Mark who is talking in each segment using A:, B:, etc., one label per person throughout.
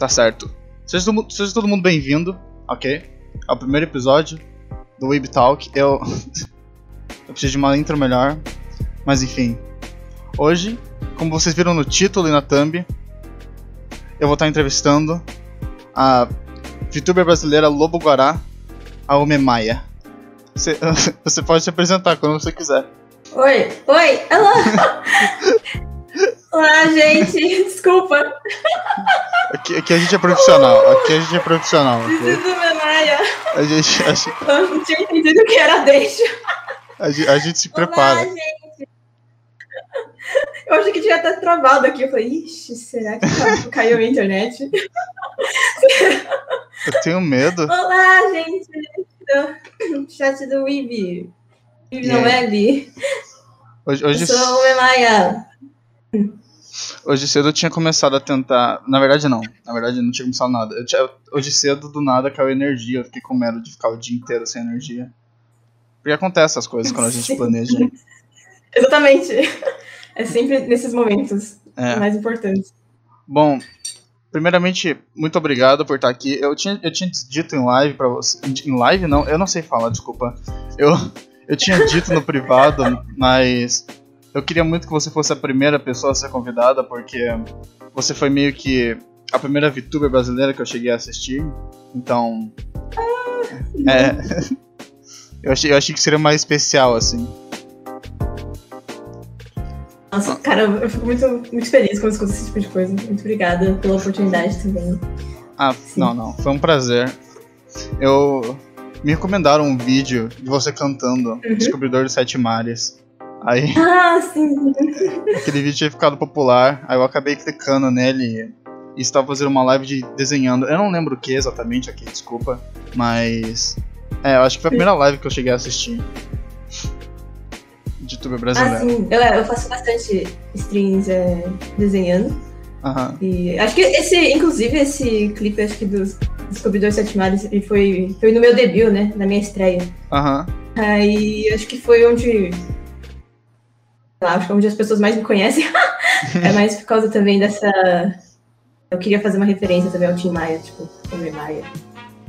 A: Tá certo. Seja todo, mundo- seja todo mundo bem-vindo, ok? Ao primeiro episódio do Web Talk. Eu. eu preciso de uma intro melhor. Mas enfim. Hoje, como vocês viram no título e na thumb, eu vou estar entrevistando a VTuber brasileira Lobo Guará, a Omemaia. Você, você pode se apresentar quando você quiser.
B: Oi, oi, alô! Olá, gente, desculpa,
A: Aqui, aqui a gente é profissional. Aqui a gente é profissional.
B: preciso do meu Maia.
A: A gente, a, gente-
B: Eu não tinha entendido o que era deixa.
A: a gente- a gente se prepara.
B: Olá, gente. Eu achei que tinha até travado aqui. Eu falei, ixi, será que ca- caiu a internet?
A: Eu tenho medo.
B: Olá, gente, chat do Ibi. Ibi
A: E
B: não é Bi.
A: Hoje,
B: Eu
A: hoje,
B: sou o Maia.
A: Hoje cedo eu tinha começado a tentar. Na verdade, não. Na verdade, eu não tinha começado nada. Eu tinha- hoje cedo, do nada, caiu energia. Eu fiquei com medo de ficar o dia inteiro sem energia. Porque acontece as coisas quando a gente planeja.
B: Exatamente. É sempre nesses momentos
A: É.
B: mais importantes.
A: Bom, primeiramente, muito obrigado por estar aqui. Eu tinha, eu tinha dito em live pra você. Em live não, eu não sei falar, desculpa. Eu, eu tinha dito no privado, mas eu queria muito que você fosse a primeira pessoa a ser convidada, porque você foi meio que a primeira VTuber brasileira que eu cheguei a assistir. Então. É. Eu achei, eu achei que seria mais especial, assim.
B: Nossa, cara, eu fico muito, muito feliz quando escuto esse tipo de coisa. Muito obrigada pela oportunidade também.
A: Ah,
B: Sim.
A: não, não. Foi um prazer. Eu. Me recomendaram um vídeo de você cantando Descobridor dos Sete Mares. Aí
B: Ah, sim.
A: aquele vídeo tinha ficado popular, aí eu acabei clicando nele e estava fazendo uma live de desenhando. Eu não lembro o que exatamente aqui, desculpa. Mas. É, eu acho que foi a primeira live que eu cheguei a assistir. De youtuber
B: Ah,
A: brasileiro.
B: sim. Eu, eu faço bastante streams é, desenhando.
A: Aham.
B: E acho que esse, inclusive, esse clipe, acho que dos Descobridores Sete Mares, foi, foi no meu debut, né? Na minha estreia.
A: Aham.
B: Aí acho que foi onde. Lá, acho que é onde as pessoas mais me conhecem. é mais por causa também dessa. Eu queria fazer uma referência também ao Tim Maia, tipo, Homem Maia.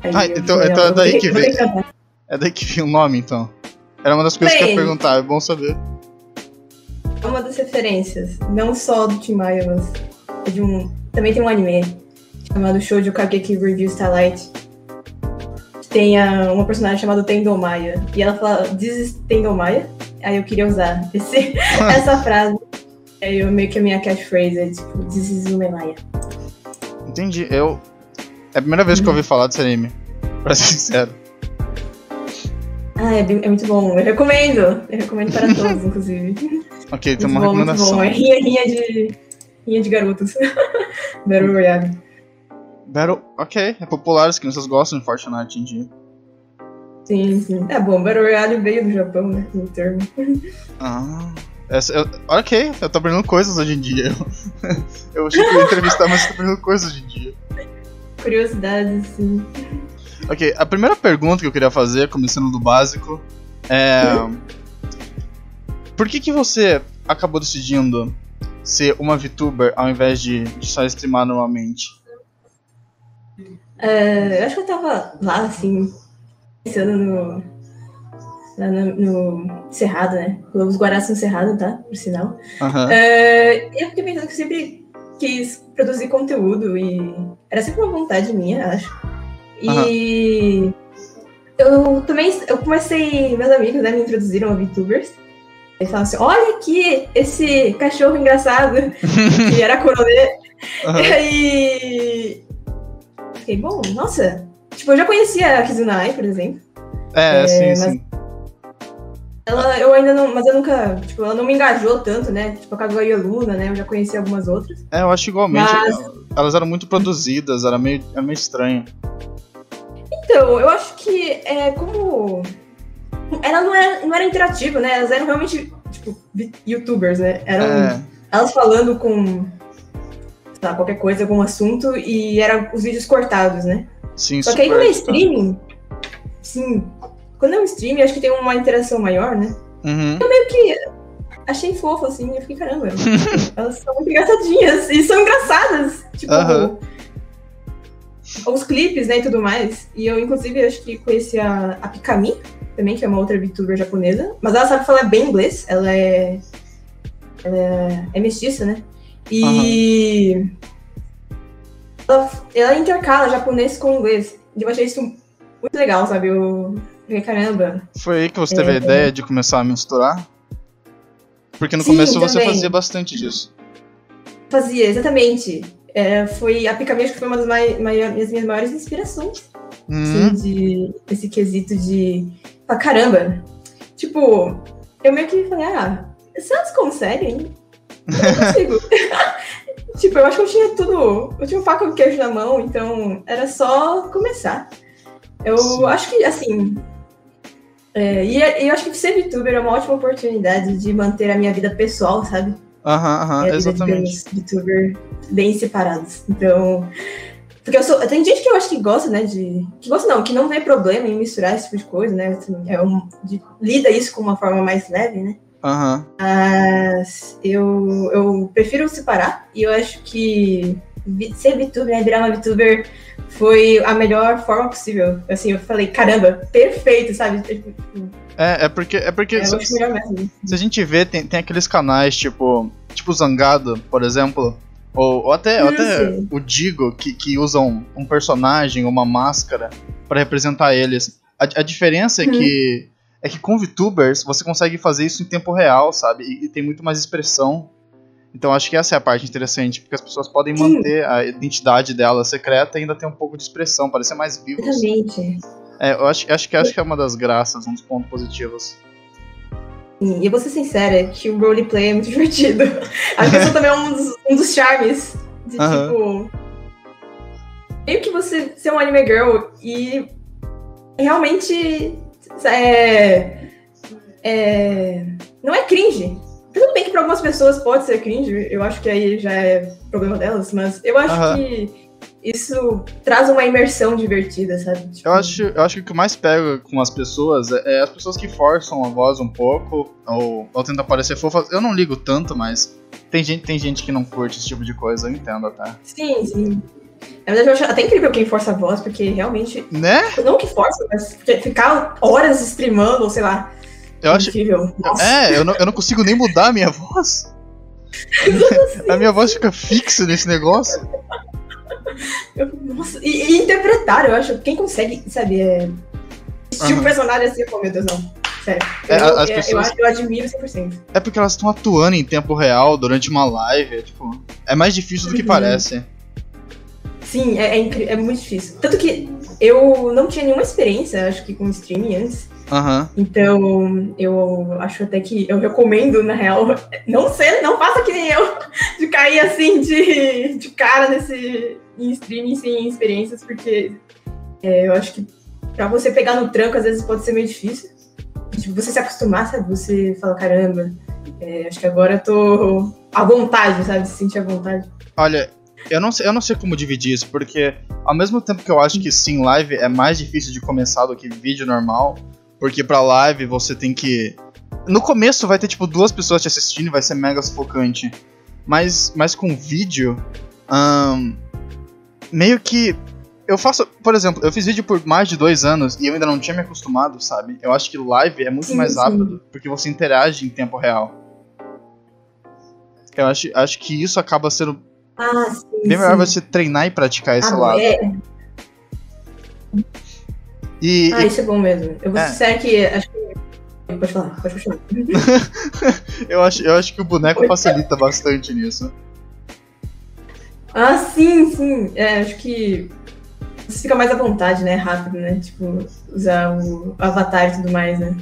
B: Aí
A: Ah, então- então é
B: "Não,
A: daí que vem.
B: ter que cantar."
A: É daí que vinha o nome, então. Era uma das coisas que eu ia
B: Bem.
A: perguntar, é bom saber.
B: É uma das referências, não só do Tim Maia, mas é de um. Também tem um anime chamado Shoujo Kageki Review Starlight. que Tem a- uma personagem chamada Tendo Maia. E ela fala, This is Tendo Maia. Aí eu queria usar esse- essa frase. Aí eu meio que a minha catchphrase é tipo, This is.
A: Entendi. Eu. É a primeira vez que eu ouvi falar desse anime. Pra ser sincero.
B: Ah, é, bem- é muito bom. Eu recomendo. Eu recomendo para todos, inclusive.
A: Ok, tem
B: Muito
A: uma
B: bom, muito
A: recomendação.
B: bom. É rinha, rinha de. Rinha de garotos. Battle Royale.
A: Battle. Ok, é popular, as crianças gostam de Fortnite em dia.
B: Sim, sim. É bom, Battle Royale veio do Japão, né? No termo.
A: Ah. Essa, eu- ok, eu tô aprendendo coisas hoje em dia. Eu, eu achei que ia entrevistar, mas eu tô aprendendo coisas hoje em dia.
B: Curiosidades, sim.
A: Ok, a primeira pergunta que eu queria fazer, começando do básico, é. Por que, que você acabou decidindo ser uma VTuber ao invés de, de só streamar normalmente?
B: É, eu acho que eu tava lá, assim, pensando no. Lá no, no Cerrado, né? Lobos Guarás no Cerrado, tá? Por sinal.
A: Aham.
B: É, eu fiquei pensando que eu sempre quis produzir conteúdo e era sempre uma vontade minha, acho. E eu também eu comecei, meus amigos né, me introduziram a VTubers. Eles falavam assim, olha aqui esse cachorro engraçado, que era coronel.
A: aham.
B: E aí. Fiquei, bom, nossa. Tipo, eu já conhecia a Kizunai, por exemplo.
A: É,
B: É,
A: sim, sim.
B: Ela, eu ainda não. Mas eu nunca. Tipo, ela não me engajou tanto, né? Tipo, a Kaguya Luna, né? Eu já conheci algumas outras.
A: É, eu acho igualmente.
B: Mas-
A: Elas eram muito produzidas, era meio, era meio estranho.
B: Então, eu acho que é como. Ela não era, não era interativa, né? Elas eram realmente, tipo, youtubers, né? Eram
A: É,
B: elas falando com. Sei lá, qualquer coisa, algum assunto, e eram os vídeos cortados, né?
A: Sim,
B: Só que aí quando é
A: editado.
B: streaming, sim. Quando é um streaming, acho que tem uma interação maior, né?
A: Uhum.
B: Achei fofo, assim, eu fiquei, caramba, elas são muito engraçadinhas, e são engraçadas. Tipo,
A: Aham.
B: os clipes, né, e tudo mais. E eu, inclusive, acho que conheci a, a Pikami, também, que é uma outra VTuber japonesa. Mas ela sabe falar bem inglês. Ela é. Ela é, é mestiça, né? E. Uhum. Ela, ela intercala japonês com inglês. E eu achei isso muito legal, sabe? Eu fiquei, caramba.
A: Foi aí que você teve é, a ideia de começar a misturar? Porque no Sim, começo você também. fazia bastante disso.
B: Fazia, exatamente. É, foi a acho que foi uma das mai, mai, minhas, minhas maiores inspirações. Hum. Assim, de, esse quesito de. Ah, caramba! Tipo, eu meio que falei, ah, se elas conseguem, eu não consigo. tipo, eu acho que eu tinha tudo. Eu tinha um faca com queijo na mão, então era só começar. Eu Sim. acho que, assim. É, e, e, eu acho que ser VTuber é uma ótima oportunidade de manter a minha vida pessoal, sabe?
A: Aham, aham, exatamente.
B: De VTuber bem separados. Então. Porque eu sou. Tem gente que eu acho que gosta, né? De. Que gosta não, que não vê problema em misturar esse tipo de coisa, né? Assim, é um, de, lida isso com uma forma mais leve, né?
A: Uhum.
B: Mas eu, eu prefiro separar e eu acho que ser VTuber, né, virar uma VTuber foi a melhor forma possível. Assim, eu falei, caramba, perfeito, sabe?
A: É, é porque, é porque é, se, se, a gente vê, tem, tem aqueles canais tipo, tipo Zangado, por exemplo, ou, ou até, ou até o Digo, que, que usam um personagem, uma máscara para representar eles. A, a diferença é uhum. que é que com VTubers você consegue fazer isso em tempo real, sabe? E, e, tem muito mais expressão. Então acho que essa é a parte interessante, porque as pessoas podem Sim. manter a identidade dela secreta e ainda ter um pouco de expressão, parecer mais vivos.
B: Exatamente.
A: É, eu acho, acho, que, acho que é uma das graças, um dos pontos positivos.
B: E eu vou ser sincera, que o roleplay é muito divertido. Acho que isso também é um dos, um dos charmes. De tipo. Meio que você ser um anime girl e realmente é, é, não é cringe. Tudo bem que para algumas pessoas pode ser cringe, eu acho que aí já é problema delas, mas eu acho uhum. que isso traz uma imersão divertida, sabe?
A: Tipo... Eu, acho, eu acho que o que mais pega com as pessoas é, é as pessoas que forçam a voz um pouco, ou, ou tentam parecer fofas. Eu não ligo tanto, mas tem gente, tem gente que não curte esse tipo de coisa, eu entendo até.
B: Sim, sim. Na verdade, eu acho até incrível quem força a voz, porque realmente.
A: Né?
B: Não que força, mas ficar horas streamando, sei lá.
A: Eu acho. Incrível. Nossa. É, eu não, eu não consigo nem mudar a minha voz. a minha voz fica fixa nesse negócio.
B: Eu, nossa, e, e, interpretar, eu acho. Quem consegue, sabe, é, vestir uhum. um personagem assim, pô, meu Deus, não. Sério. É, eu, as eu, pessoas... eu, eu admiro 100%.
A: É porque elas estão atuando em tempo real durante uma live. É, tipo, é mais difícil do que uhum. parece.
B: Sim, é, é, é, muito difícil. Tanto que eu não tinha nenhuma experiência, acho que, com streaming antes.
A: Uhum.
B: Então, eu acho até que eu recomendo, na real, não ser, não faça que nem eu, de cair assim de, de cara nesse em streaming sem experiências, porque é, eu acho que pra você pegar no tranco, às vezes pode ser meio difícil. Tipo, você se acostumar, sabe? Você fala, caramba, é, acho que agora eu tô à vontade, sabe? Se sentir à vontade.
A: Olha, eu não, sei, eu não sei como dividir isso, porque ao mesmo tempo que eu acho que sim, live é mais difícil de começar do que vídeo normal, porque pra live você tem que. No começo vai ter tipo duas pessoas te assistindo e vai ser mega sufocante. Mas, mas com vídeo. Um, meio que. Eu faço. Por exemplo, eu fiz vídeo por mais de dois anos e eu ainda não tinha me acostumado, sabe? Eu acho que live é muito sim, mais rápido, sim. porque você interage em tempo real. Eu acho, acho que isso acaba sendo
B: ah, sim,
A: Bem melhor você treinar e praticar esse ah, lado. É.
B: E, ah, e... isso é bom mesmo. Eu vou é. ser que acho que. Pode falar, pode continuar.
A: eu, acho, eu acho que o boneco facilita bastante nisso.
B: Ah, sim, sim. É, acho que você fica mais à vontade, né? Rápido, né? Tipo, usar o avatar e tudo mais, né?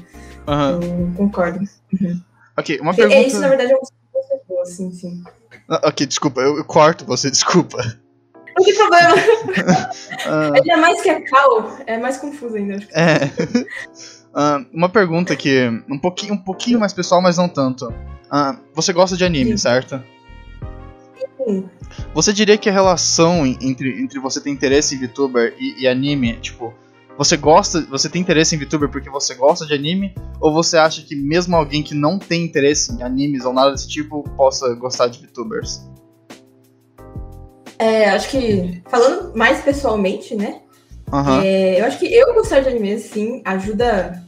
A: Uhum.
B: Eu concordo. Uhum.
A: Ok, uma pergunta.
B: É, isso, na verdade, é um boa, sim, sim.
A: Ok, desculpa, eu, eu, corto você, desculpa.
B: Não tem problema. uh... Ele é mais que a Cal, é mais confuso ainda.
A: É. Uh, uma pergunta aqui, um pouquinho, um pouquinho mais pessoal, mas não tanto. Uh, você gosta de anime, Sim. certo?
B: Sim.
A: Você diria que a relação entre, entre você ter interesse em VTuber e, e anime, tipo, você gosta, você tem interesse em VTuber porque você gosta de anime? Ou você acha que mesmo alguém que não tem interesse em animes ou nada desse tipo possa gostar de VTubers?
B: É, acho que, falando mais pessoalmente, né?
A: Aham.
B: É, eu acho que eu gostar de anime, sim, ajuda.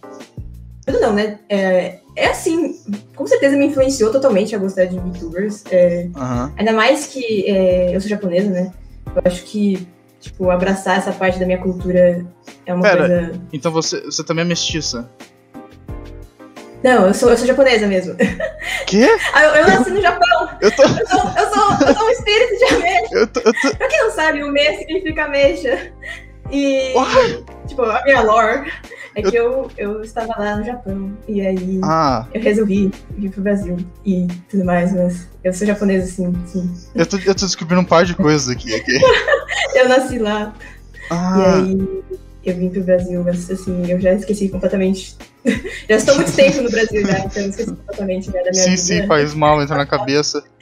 B: Ajuda não, né? É, é assim, com certeza me influenciou totalmente a gostar de VTubers. É,
A: Aham.
B: ainda mais que é, eu sou japonesa, né? Eu acho que, tipo, abraçar essa parte da minha cultura é uma
A: Pera.
B: coisa.
A: Então você, você também é mestiça.
B: Não, eu sou, eu sou japonesa mesmo.
A: Quê?
B: Ah, eu, eu nasci no Japão.
A: Eu tô.
B: Eu sou, eu sou, eu sou um espírito de ameixa.
A: Eu tô. Eu tô...
B: Pra quem não sabe, o me significa ameixa. E,
A: Uai.
B: tipo, a minha lore é que eu, eu estava lá no Japão. E aí
A: Ah,
B: eu resolvi vir pro Brasil e tudo mais, mas eu sou japonesa, sim, sim.
A: eu tô, eu tô descobrindo um par de coisas aqui. aqui.
B: Eu nasci lá. E
A: Ah,
B: aí eu vim pro Brasil, mas assim, eu já esqueci completamente. já estou muito tempo no Brasil já, então eu esqueci completamente né, da minha
A: sim,
B: vida.
A: sim, faz mal, entra na cabeça.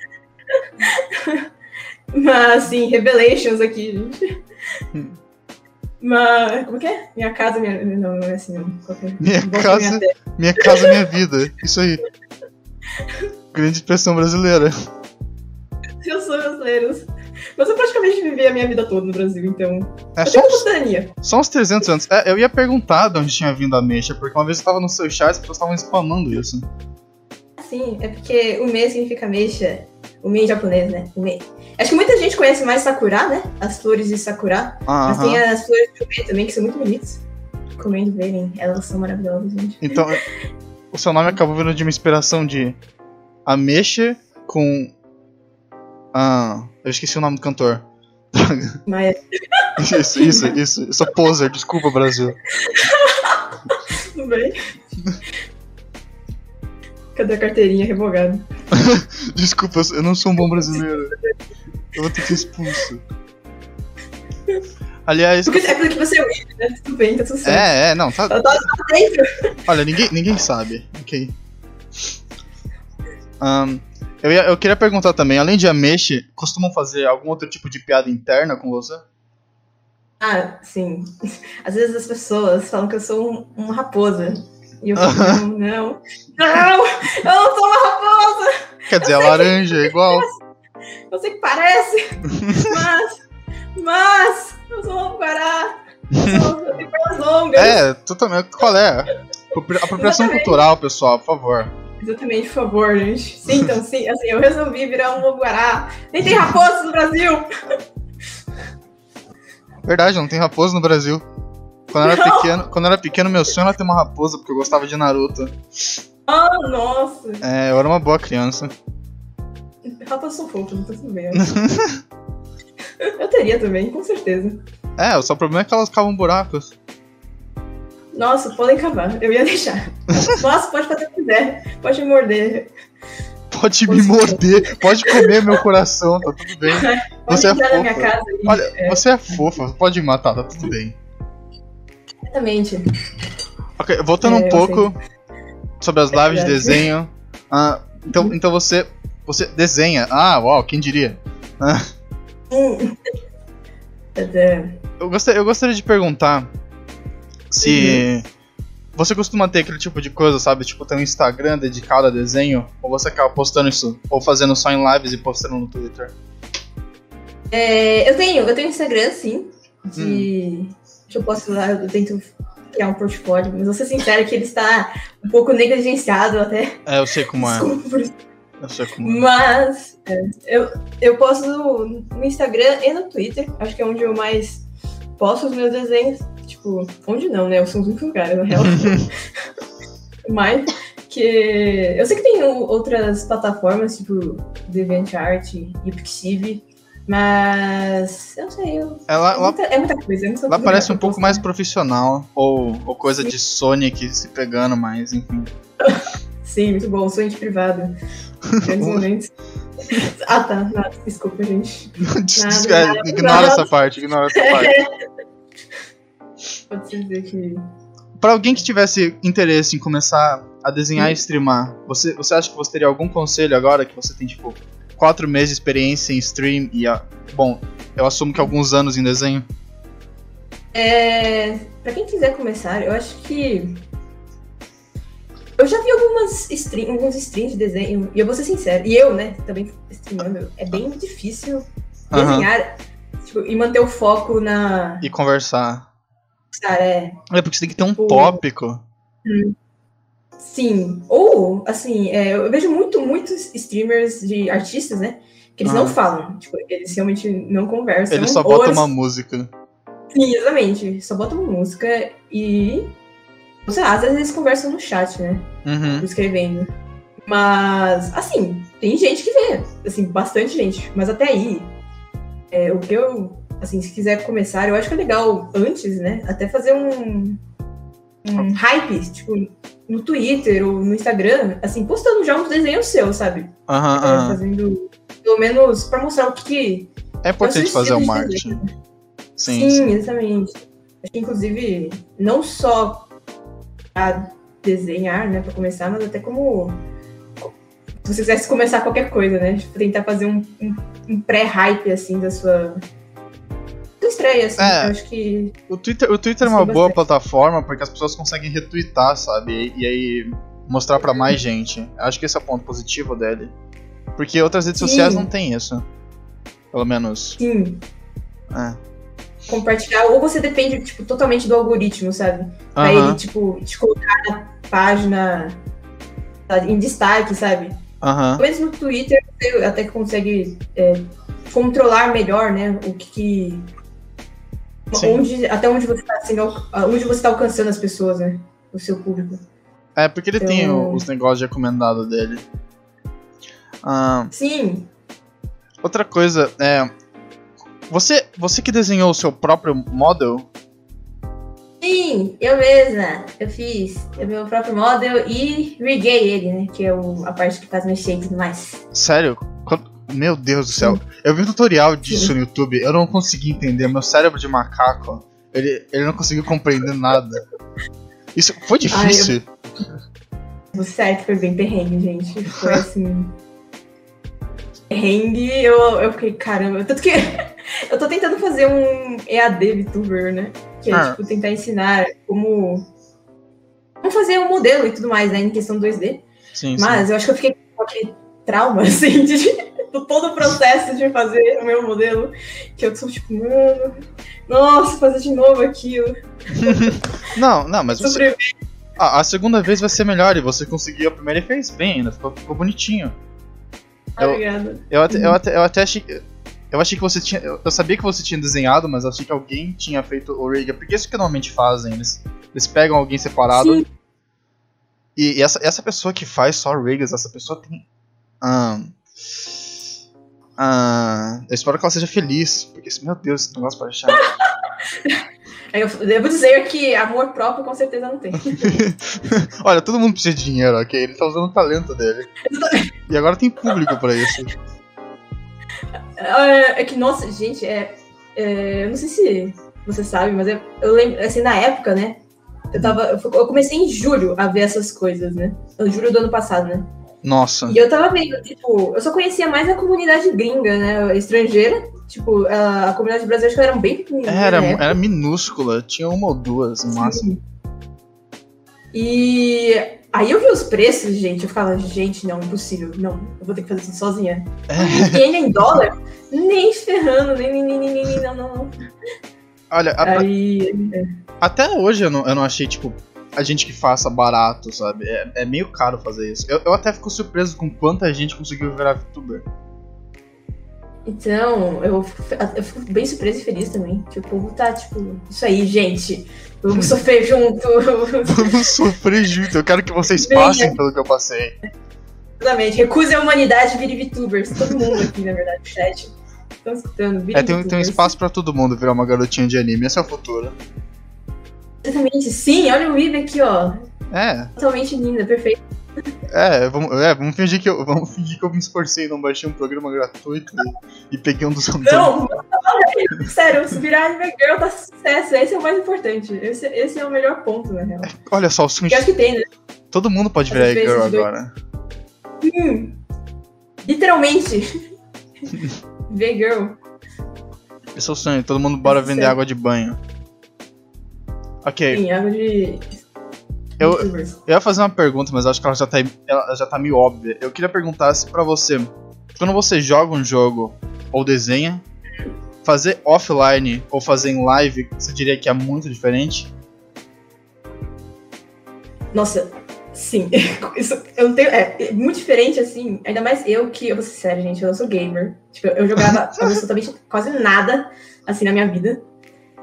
B: Mas assim, Revelations aqui, gente. Mas. Como que é? Minha casa, minha. Não, não é assim, não. Qual que é?
A: Minha casa-
B: minha.
A: Minha casa, minha vida. Isso aí. Grande expressão brasileira.
B: Eu sou brasileiro. Mas eu praticamente vivi a minha vida toda no Brasil, então.
A: É
B: Eu
A: só uns,
B: cidadania.
A: só uns 300 anos. É, eu ia perguntar de onde tinha vindo a mexa, porque uma vez eu tava no seu chat e as pessoas estavam spamando isso.
B: Sim, é porque o me significa mexa. O em japonês, né? O me. Acho que muita gente conhece mais Sakura, né? As flores de Sakura.
A: Ah,
B: Mas
A: aham.
B: tem as flores de Ume também, que são muito bonitas. Recomendo verem. Elas são maravilhosas, gente.
A: Então, o seu nome acabou vindo de uma inspiração de ameixa com. Ah, eu esqueci o nome do cantor.
B: Mas
A: Isso, isso, isso. Eu sou poser, desculpa, Brasil.
B: tudo bem. Cadê a carteirinha revogada?
A: Desculpa, eu não sou um bom brasileiro. Eu vou ter que ser expulso. Aliás,
B: Porque, é porque você é o né? Tudo bem, tá tudo certo.
A: é, é, não, tá.
B: Eu tava dentro.
A: Olha, ninguém, ninguém sabe, ok. Ahn, eu, ia- eu queria perguntar também, além de ameixa, costumam fazer algum outro tipo de piada interna com você?
B: Ah, sim. Às vezes as pessoas falam que eu sou um- uma raposa. E eu falo, não, não. Não! Eu não sou uma raposa!
A: Quer dizer, a laranja é igual.
B: Eu sei que parece! Mas. Mas! Eu sou uma guará!
A: É, totalmente. Qual é? Apropri- Apropriação
B: Exatamente.
A: cultural, pessoal, por favor.
B: Exatamente, por favor, gente. Sintam, sim. Assim, eu resolvi virar um guará. Nem tem raposas no Brasil!
A: Verdade, não tem raposa no Brasil. Quando eu era pequeno, quando eu era pequeno, meu sonho era ter uma raposa, porque eu gostava de Naruto.
B: Ah, nossa!
A: É, eu era uma boa criança.
B: Raposas são fofas, não tô sabendo. eu teria também, com certeza.
A: É, o só problema é que elas cavam buracos.
B: Nossa, podem cavar, eu ia deixar. Nossa, pode fazer o que quiser, pode me morder.
A: Pode me morder, pode comer meu coração, tá tudo bem.
B: Pode
A: Você é fofa. Olha, você é fofa, pode me matar, tá tudo bem.
B: Exatamente.
A: Ok, voltando
B: É,
A: um pouco sobre as lives de
B: verdade.
A: desenho. ah, então, então você. Você desenha. Ah, uau, quem diria?
B: Hum. Tadã.
A: Eu gostaria, eu gostaria de perguntar se você costuma ter aquele tipo de coisa, sabe? Tipo, ter um Instagram dedicado a desenho, ou você acaba postando isso, ou fazendo só em lives e postando no Twitter.
B: É, eu tenho, eu tenho Instagram, sim. De. Que eu posso lá, eu tento criar um portfólio, mas vou ser sincera que ele está um pouco negligenciado até.
A: É, eu sei como é. Eu sei como é.
B: Mas é, eu, eu posto no, no Instagram e no Twitter. Acho que é onde eu mais posto os meus desenhos. Tipo, onde não, né? Eu sou únicos lugares, na real. Mas que. Eu sei que tem outras plataformas, tipo DeviantArt e Pixiv, mas. Eu não sei, eu,
A: Ela,
B: é,
A: ela,
B: muita, é muita coisa. é muita
A: ela
B: coisa
A: parece um pouco mais profissional, ou, ou coisa de Sonic se pegando mais, enfim.
B: Sim, muito bom. Sonho de privado. Grandes momentos. Ah, tá. Nada, desculpa, gente.
A: Des-
B: Nada,
A: é,
B: nada,
A: ignora
B: nada.
A: essa parte, ignora essa parte.
B: Pode-se dizer que.
A: Pra alguém que tivesse interesse em começar a desenhar e streamar, você, você acha que você teria algum conselho agora que você tem, tipo, quatro meses de experiência em stream e, a, bom, eu assumo que alguns anos em desenho?
B: É, pra quem quiser começar, eu acho que. Eu já vi algumas stream, alguns streams de desenho, e eu vou ser sincero, e eu, né, também streamando, é bem difícil desenhar tipo, e manter o foco na.
A: E conversar.
B: Cara, é.
A: É porque você tem que ter um
B: Tipo-
A: tópico.
B: Sim. Ou, assim, é, eu vejo muito, muitos streamers de artistas, né? Que eles
A: Ah.
B: não falam. Tipo, eles realmente não conversam.
A: Ele só
B: ou
A: bota
B: eles-
A: uma música.
B: Sim, exatamente. Só botam música e. Sei lá, às vezes eles conversam no chat, né?
A: Uhum.
B: Escrevendo. Mas, assim, tem gente que vê. Assim, bastante gente. Mas até aí, é, o que eu. Assim, se quiser começar, eu acho que é legal antes, né? Até fazer um. Um hype, tipo, no Twitter ou no Instagram, assim, postando já uns desenhos seus, sabe?
A: Aham, aham.
B: fazendo. Pelo menos pra mostrar o que.
A: É importante fazer o marketing.
B: desenho.
A: Sim,
B: Sim,
A: sim.
B: exatamente. Acho que, inclusive, não só pra desenhar, né, pra começar, mas até como. Se você quisesse começar qualquer coisa, né? Tipo, tentar fazer um, um- um pré-hype, assim, da sua. Estreia, assim.
A: É.
B: Eu acho que.
A: O Twitter, o Twitter é uma boa
B: bastante.
A: plataforma porque as pessoas conseguem retweetar, sabe? E, e aí mostrar pra mais gente. Acho que esse é o ponto positivo dele. Porque outras redes
B: Sim.
A: sociais não tem isso. Pelo menos.
B: Sim,
A: É.
B: compartilhar. Ou você depende, tipo, totalmente do algoritmo, sabe? Pra
A: Aham,
B: ele, tipo, te colocar na página sabe, em destaque, sabe? Pelo menos no Twitter você até que consegue é, controlar melhor, né? O que. que-
A: Sim.
B: onde, até onde você está al- onde você tá alcançando as pessoas, né? O seu público.
A: É, porque ele tem
B: Então-
A: o- os negócios de recomendado dele. Ah,
B: Sim,
A: outra coisa, é. Você, você que desenhou o seu próprio model,
B: sim, eu mesma. Eu fiz o meu próprio model e riguei ele, né? Que é o- a parte que faz mexer e tudo mais.
A: sério? Meu Deus do céu. Eu vi um tutorial disso no YouTube, eu não consegui entender. Meu cérebro de macaco, ele, ele não conseguiu compreender nada. Isso foi difícil.
B: O certo foi bem perrengue, gente. Foi assim. perrengue, eu, eu fiquei, caramba. Tanto que eu tô tentando fazer um EAD VTuber, né? Que é,
A: Ah.
B: tipo, tentar ensinar como. Como fazer um modelo e tudo mais, né? Em questão 2D.
A: Sim, sim.
B: Mas eu acho que eu fiquei com aquele trauma, assim, de, do todo o processo de fazer o meu modelo. Que eu sou tipo, mano, nossa, fazer de novo aquilo.
A: Não, não, mas você,
B: Sobre...
A: a, segunda vez vai ser melhor e você conseguiu a primeira e fez bem ainda, ficou, ficou bonitinho. Eu-
B: Obrigada.
A: Eu até, eu até, eu até achei que. Eu achei que você tinha. Eu eu sabia que você tinha desenhado, mas eu achei que alguém tinha feito o Riga. Porque isso que normalmente fazem. Eles, eles pegam alguém separado.
B: Sim.
A: E, e essa, essa pessoa que faz só Rigas, essa pessoa tem. Ah, ah, eu espero que ela seja feliz. Porque, meu Deus, esse negócio pode.
B: Aí eu devo dizer que amor próprio com certeza não tem.
A: Olha, todo mundo precisa de dinheiro, ok? Ele tá usando o talento dele. E agora tem público pra isso.
B: É é que, nossa, gente, é, é, eu não sei se você sabe, mas eu, eu lembro, assim, na época, né? Eu, tava, eu comecei em julho a ver essas coisas, né? Em julho do ano passado, né?
A: Nossa.
B: E eu tava vendo, tipo, eu só conhecia mais a comunidade gringa, né? Estrangeira. Tipo, a, a comunidade brasileira acho que era bem pequenininha.
A: Era,
B: né?
A: era minúscula, tinha uma ou duas no máximo.
B: E aí eu vi os preços, gente. Eu ficava, gente, não, impossível. Não, eu vou ter que fazer isso sozinha.
A: É.
B: E ainda em dólar, nem ferrando, nem, nem, nem, nem, nem, não, não, não.
A: Olha, a-
B: Aí.
A: Até hoje eu não, eu não achei, tipo, a gente que faça barato, sabe? É, é meio caro fazer isso. Eu, eu até fico surpreso com quanta gente conseguiu virar VTuber.
B: Então, eu, eu fico bem surpresa e feliz também. Que o povo tá, tipo, isso aí, gente. Vamos sofrer junto.
A: Vamos sofrer junto, eu quero que vocês
B: Bem,
A: passem pelo que eu passei.
B: Exatamente. Recuse a humanidade, vire VTubers. Todo mundo aqui, na verdade, no chat. Estão escutando, vire
A: É, tem, um- tem um espaço pra todo mundo virar uma garotinha de anime, esse é o futuro.
B: Exatamente. Sim, olha o Weeb aqui, ó.
A: É,
B: Totalmente linda, perfeita.
A: é, vamos, é, vamos fingir que eu, vamos fingir que eu me esforcei não baixei um programa gratuito e, e peguei um dos
B: Não, olha, sério, virar anime girl tá sucesso. Esse é o mais importante. Esse, esse é o melhor ponto, na real.
A: Olha só, o
B: Eu acho que tem, né?
A: todo mundo pode virar girl agora.
B: Hum, literalmente. V-Girl.
A: Esse é o sonho, todo mundo bora vender
B: Certo.
A: água de banho. Ok,
B: Sim, água de.
A: Eu-. Eu ia fazer uma pergunta, mas acho que ela já tá, ela já tá meio óbvia. Eu queria perguntar se pra você, quando você joga um jogo ou desenha, fazer offline ou fazer em live, você diria que é muito diferente?
B: Nossa, sim. Isso, eu não tenho, é, é muito diferente, assim. Ainda mais eu que, eu vou ser sério, gente, eu não sou gamer. Tipo, eu jogava absolutamente quase nada, assim, na minha vida.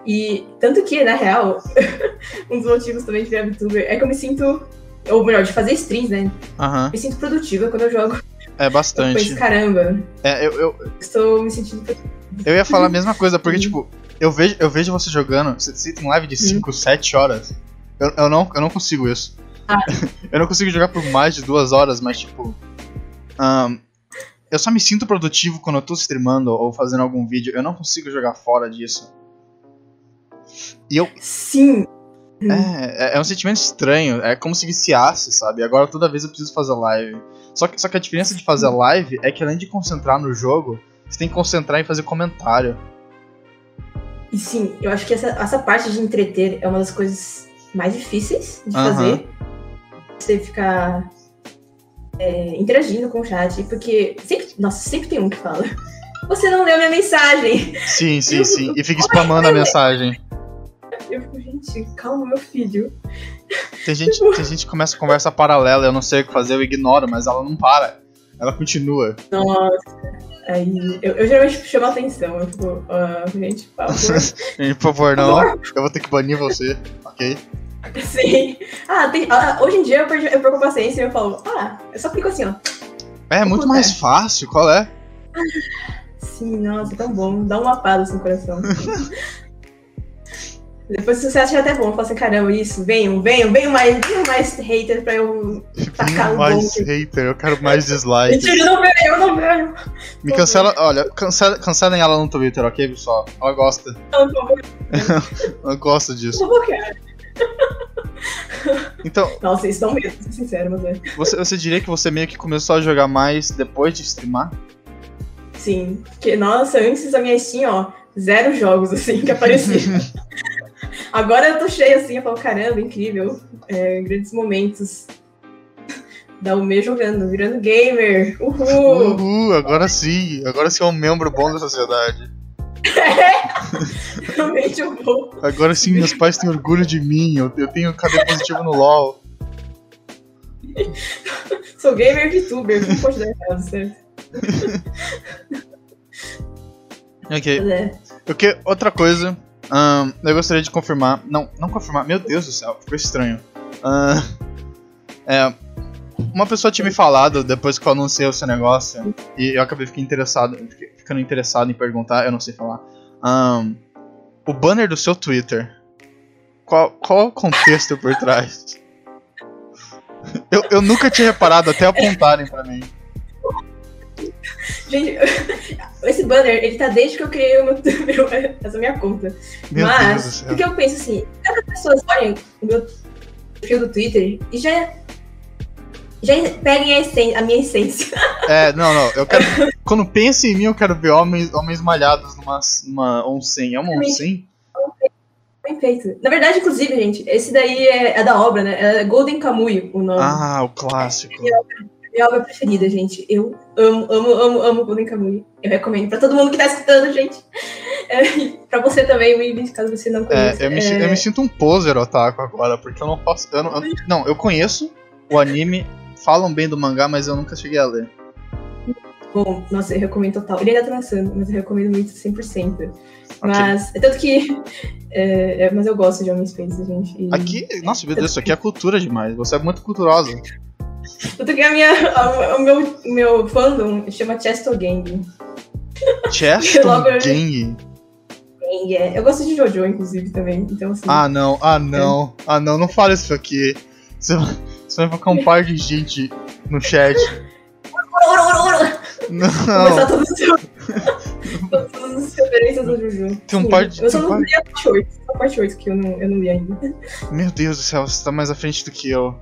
B: E tanto que, na real, um dos motivos também de virar VTuber é que eu me sinto. Ou melhor, de fazer streams, né?
A: Aham.
B: Me sinto produtiva quando eu jogo.
A: É bastante.
B: penso, caramba,
A: É, eu, eu,
B: estou me sentindo.
A: eu ia falar a mesma coisa, porque,
B: Sim.
A: tipo, eu vejo, eu vejo você jogando, você, tem live de 5, 7 horas. Eu, eu, não, eu não consigo isso.
B: Ah.
A: eu não consigo jogar por mais de duas horas, mas, tipo. ahn, eu só me sinto produtivo quando eu tô streamando ou fazendo algum vídeo. Eu não consigo jogar fora disso. E eu.
B: Sim,
A: É, é- é um sentimento estranho. É como se viciasse, sabe? Agora toda vez eu preciso fazer live. Só que, só que a diferença de fazer live é que além de concentrar no jogo, você tem que concentrar em fazer comentário.
B: E sim, eu acho que essa, essa parte de entreter é uma das coisas mais difíceis de
A: Aham.
B: fazer. Você ficar é, interagindo com o chat, porque sempre, nossa, sempre tem um que fala. Você não leu minha mensagem.
A: Sim, sim, sim. E fica spamando a mensagem.
B: Eu fico, gente, calma, meu filho.
A: Tem gente, tem gente que começa a conversa paralela, eu não sei o que fazer, eu ignoro, mas ela não para. Ela continua.
B: Nossa. Aí, eu, eu geralmente chamo a atenção. Eu fico, ah, gente, por favor.
A: Gente, por favor, não. Eu vou ter que banir você, ok?
B: Sim. Ah, tem- ah, hoje em dia eu, perdi, eu perco a paciência e eu falo, ah, eu só clico assim, ó.
A: É muito mais fácil, qual é?
B: Sim, nossa, tão bom. Dá uma paz assim no coração. Depois se você acha até bom, fala assim, caramba, isso, venham, venham, venham mais, venham mais hater pra eu tacar o
A: mais
B: bom.
A: hater, eu quero mais dislike.
B: Mentira, eu não vejo, eu não vejo.
A: Me cancela, olha, cancela, cancelem ela no Twitter, ok, pessoal? Ela gosta.
B: Não,
A: Ela gosta disso.
B: por favor, cara.
A: Então,
B: Nossa, isso não mesmo, sincero, mas é.
A: você, você diria que você meio que começou a jogar mais depois de streamar?
B: Sim. Porque, nossa, antes a minha Steam, ó, zero jogos, assim, que apareciam. Agora eu tô cheia assim, eu falo, caramba, incrível. É, grandes momentos. Da Ume jogando, virando gamer. Uhul!
A: Uhul, agora sim. Agora sim é um membro bom da sociedade.
B: Realmente eu vou.
A: Agora sim, meus pais têm orgulho de mim. Eu, eu tenho KD positivo no LoL.
B: Sou gamer VTuber, não pode dar errado, certo?
A: Ok.
B: É.
A: Porque outra coisa, ahn, eu gostaria de confirmar. Não, não confirmar. Meu Deus do céu, ficou estranho. É, uma pessoa tinha me falado depois que eu anunciei o seu negócio e eu acabei ficando interessado, ficando interessado em perguntar. Eu não sei falar. Ahn, o banner do seu Twitter. Qual, qual o contexto por trás? Eu, eu nunca tinha reparado até apontarem pra mim.
B: Gente, esse banner, ele tá desde que eu criei o meu, meu- essa minha conta.
A: Meu
B: Mas, porque eu penso assim, cada pessoa olha o meu perfil do Twitter e já. Já peguem a, a minha essência.
A: É, não, não. Eu quero. quando penso em mim, eu quero ver homens, homens malhados numa, numa onsen. É uma onsen?
B: Bem feito. Na verdade, inclusive, gente, esse daí é, é da obra, né? É Golden Kamuy o nome.
A: Ah, o clássico.
B: Minha obra preferida, gente. Eu amo, amo, amo, amo Golden Kamuy. Eu recomendo pra todo mundo que tá escutando, gente. É, pra você também, Willy, caso você não conheça.
A: É, eu, me, si- eu me sinto um poser otaku agora, porque eu não posso. Eu não, eu- não, eu conheço o anime, falam bem do mangá, mas eu nunca cheguei a ler.
B: Bom, nossa, eu recomendo total. Ele ainda tá lançando, mas eu recomendo muito 100%. Mas, é tanto que. é, é, mas eu gosto de homens feitos, gente. E,
A: Aqui, nossa, meu Deus, isso aqui é cultura demais. Você é muito culturosa.
B: Tanto que a minha, a- o, meu, meu fandom chama Chesto Gang.
A: Cheston Gang.
B: É. Eu gosto de Jojo, inclusive, também. Então, assim.
A: Ah, não, ah, não, ah, não, não fala isso aqui. Você, vai- você vai colocar um par de gente no chat. Não,
B: Começar todas as referências do Jojo.
A: Tem um par de-
B: Eu só não li a parte 8. A parte 8 que eu não, eu não li ainda.
A: meu Deus do céu, você tá mais à frente do que eu.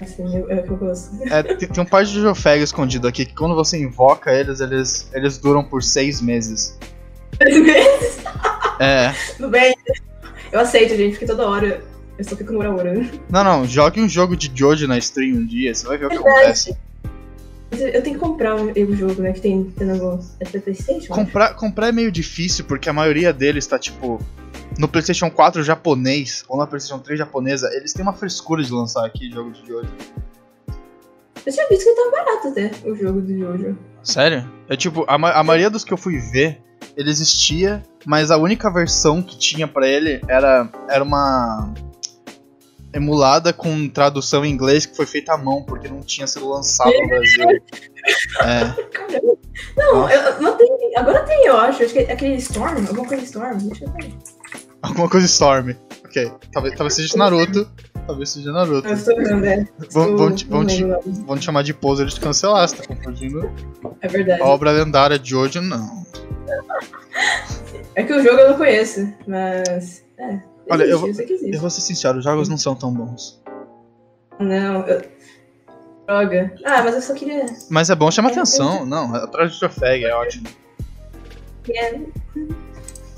B: Assim, eu, eu, eu gosto.
A: É, tem, tem um par de Jofeg escondido aqui que quando você invoca eles, eles, eles duram por seis meses. É.
B: Tudo bem. Eu aceito, gente, porque toda hora eu só fico no Ora.
A: Não, não, jogue um jogo de Jojo na stream um dia, você vai ver o que acontece.
B: Eu tenho que comprar o o jogo, né? Que tem, tem no é pra Playstation?
A: Comprar, comprar é meio difícil, porque a maioria deles tá tipo. No PlayStation 4 japonês, ou na PlayStation 3 japonesa, eles têm uma frescura de lançar aqui jogos de Jojo.
B: Eu tinha visto que tava barato até o jogo do Jojo.
A: Sério? É tipo, a, ma- a maioria dos que eu fui ver, ele existia, mas a única versão que tinha pra ele era, era uma emulada com tradução em inglês que foi feita à mão, porque não tinha sido lançado no Brasil. É,
B: Caramba. Não, eu, não tem. Agora tem, eu acho. Acho que é aquele Storm, alguma coisa Storm. Deixa eu ver.
A: Alguma coisa Storm. Ok, talvez, talvez seja Naruto. Talvez seja Naruto.
B: Eu estou vendo, é.
A: Vão, vão, te, vão,
B: não
A: te, vão te chamar de poser de cancelar, você tá confundindo
B: É verdade.
A: a obra lendária de hoje, não.
B: É que o jogo eu não conheço, mas. É.
A: Olha, eu
B: sei que existe.
A: Eu vou ser sincero, os jogos não são tão bons.
B: Não, eu... Droga. Ah, mas eu só queria.
A: Mas é bom, chama atenção. Não, atrás do Trofeg é ótimo.
B: É,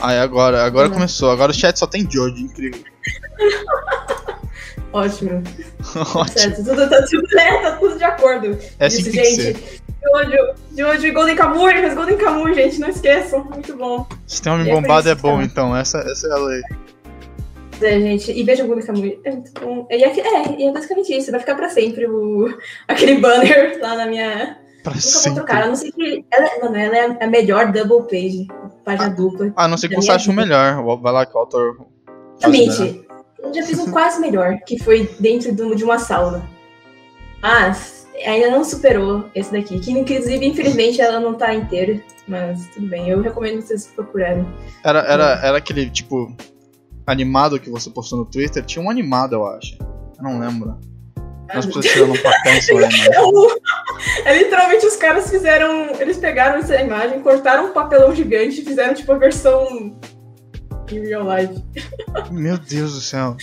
A: Aí agora, agora
B: Uhum.
A: começou. Agora o chat só tem Jojo, incrível.
B: ótimo.
A: Ótimo.
B: Certo, tudo, tá, tudo, é, tá tudo de acordo.
A: É assim
B: Isso,
A: que tem que
B: gente. Jojo, Jojo e Golden Kamuy, mas Golden Kamuy, gente, não esqueçam. Muito bom.
A: Se tem homem
B: É
A: bombado é
B: que
A: bom, então. Essa, essa é a lei.
B: É, gente, e vejam o Golden Kamuy. É muito bom. E é, é, é basicamente isso. Vai ficar pra sempre o, aquele banner lá na minha.
A: Pra
B: Nunca vou
A: sempre.
B: trocar. A não ser que. Ela, mano, ela é a melhor double page. Página dupla.
A: A não ser que você ache o melhor. Vai lá que o autor.
B: Exatamente. Eu já fiz um quase melhor, que foi dentro de uma sauna. Mas ainda não superou esse daqui. Que inclusive, infelizmente, ela não tá inteira. Mas tudo bem, eu recomendo vocês procurarem.
A: Era, era, era aquele, tipo, animado que você postou no Twitter. Tinha um animado, eu acho. Eu não lembro. Nós
B: Ah,
A: tirar um papel e celular, mas...
B: É, é literalmente os caras fizeram. Eles pegaram essa imagem, cortaram um papelão gigante e fizeram tipo a versão em real life.
A: Meu Deus do céu.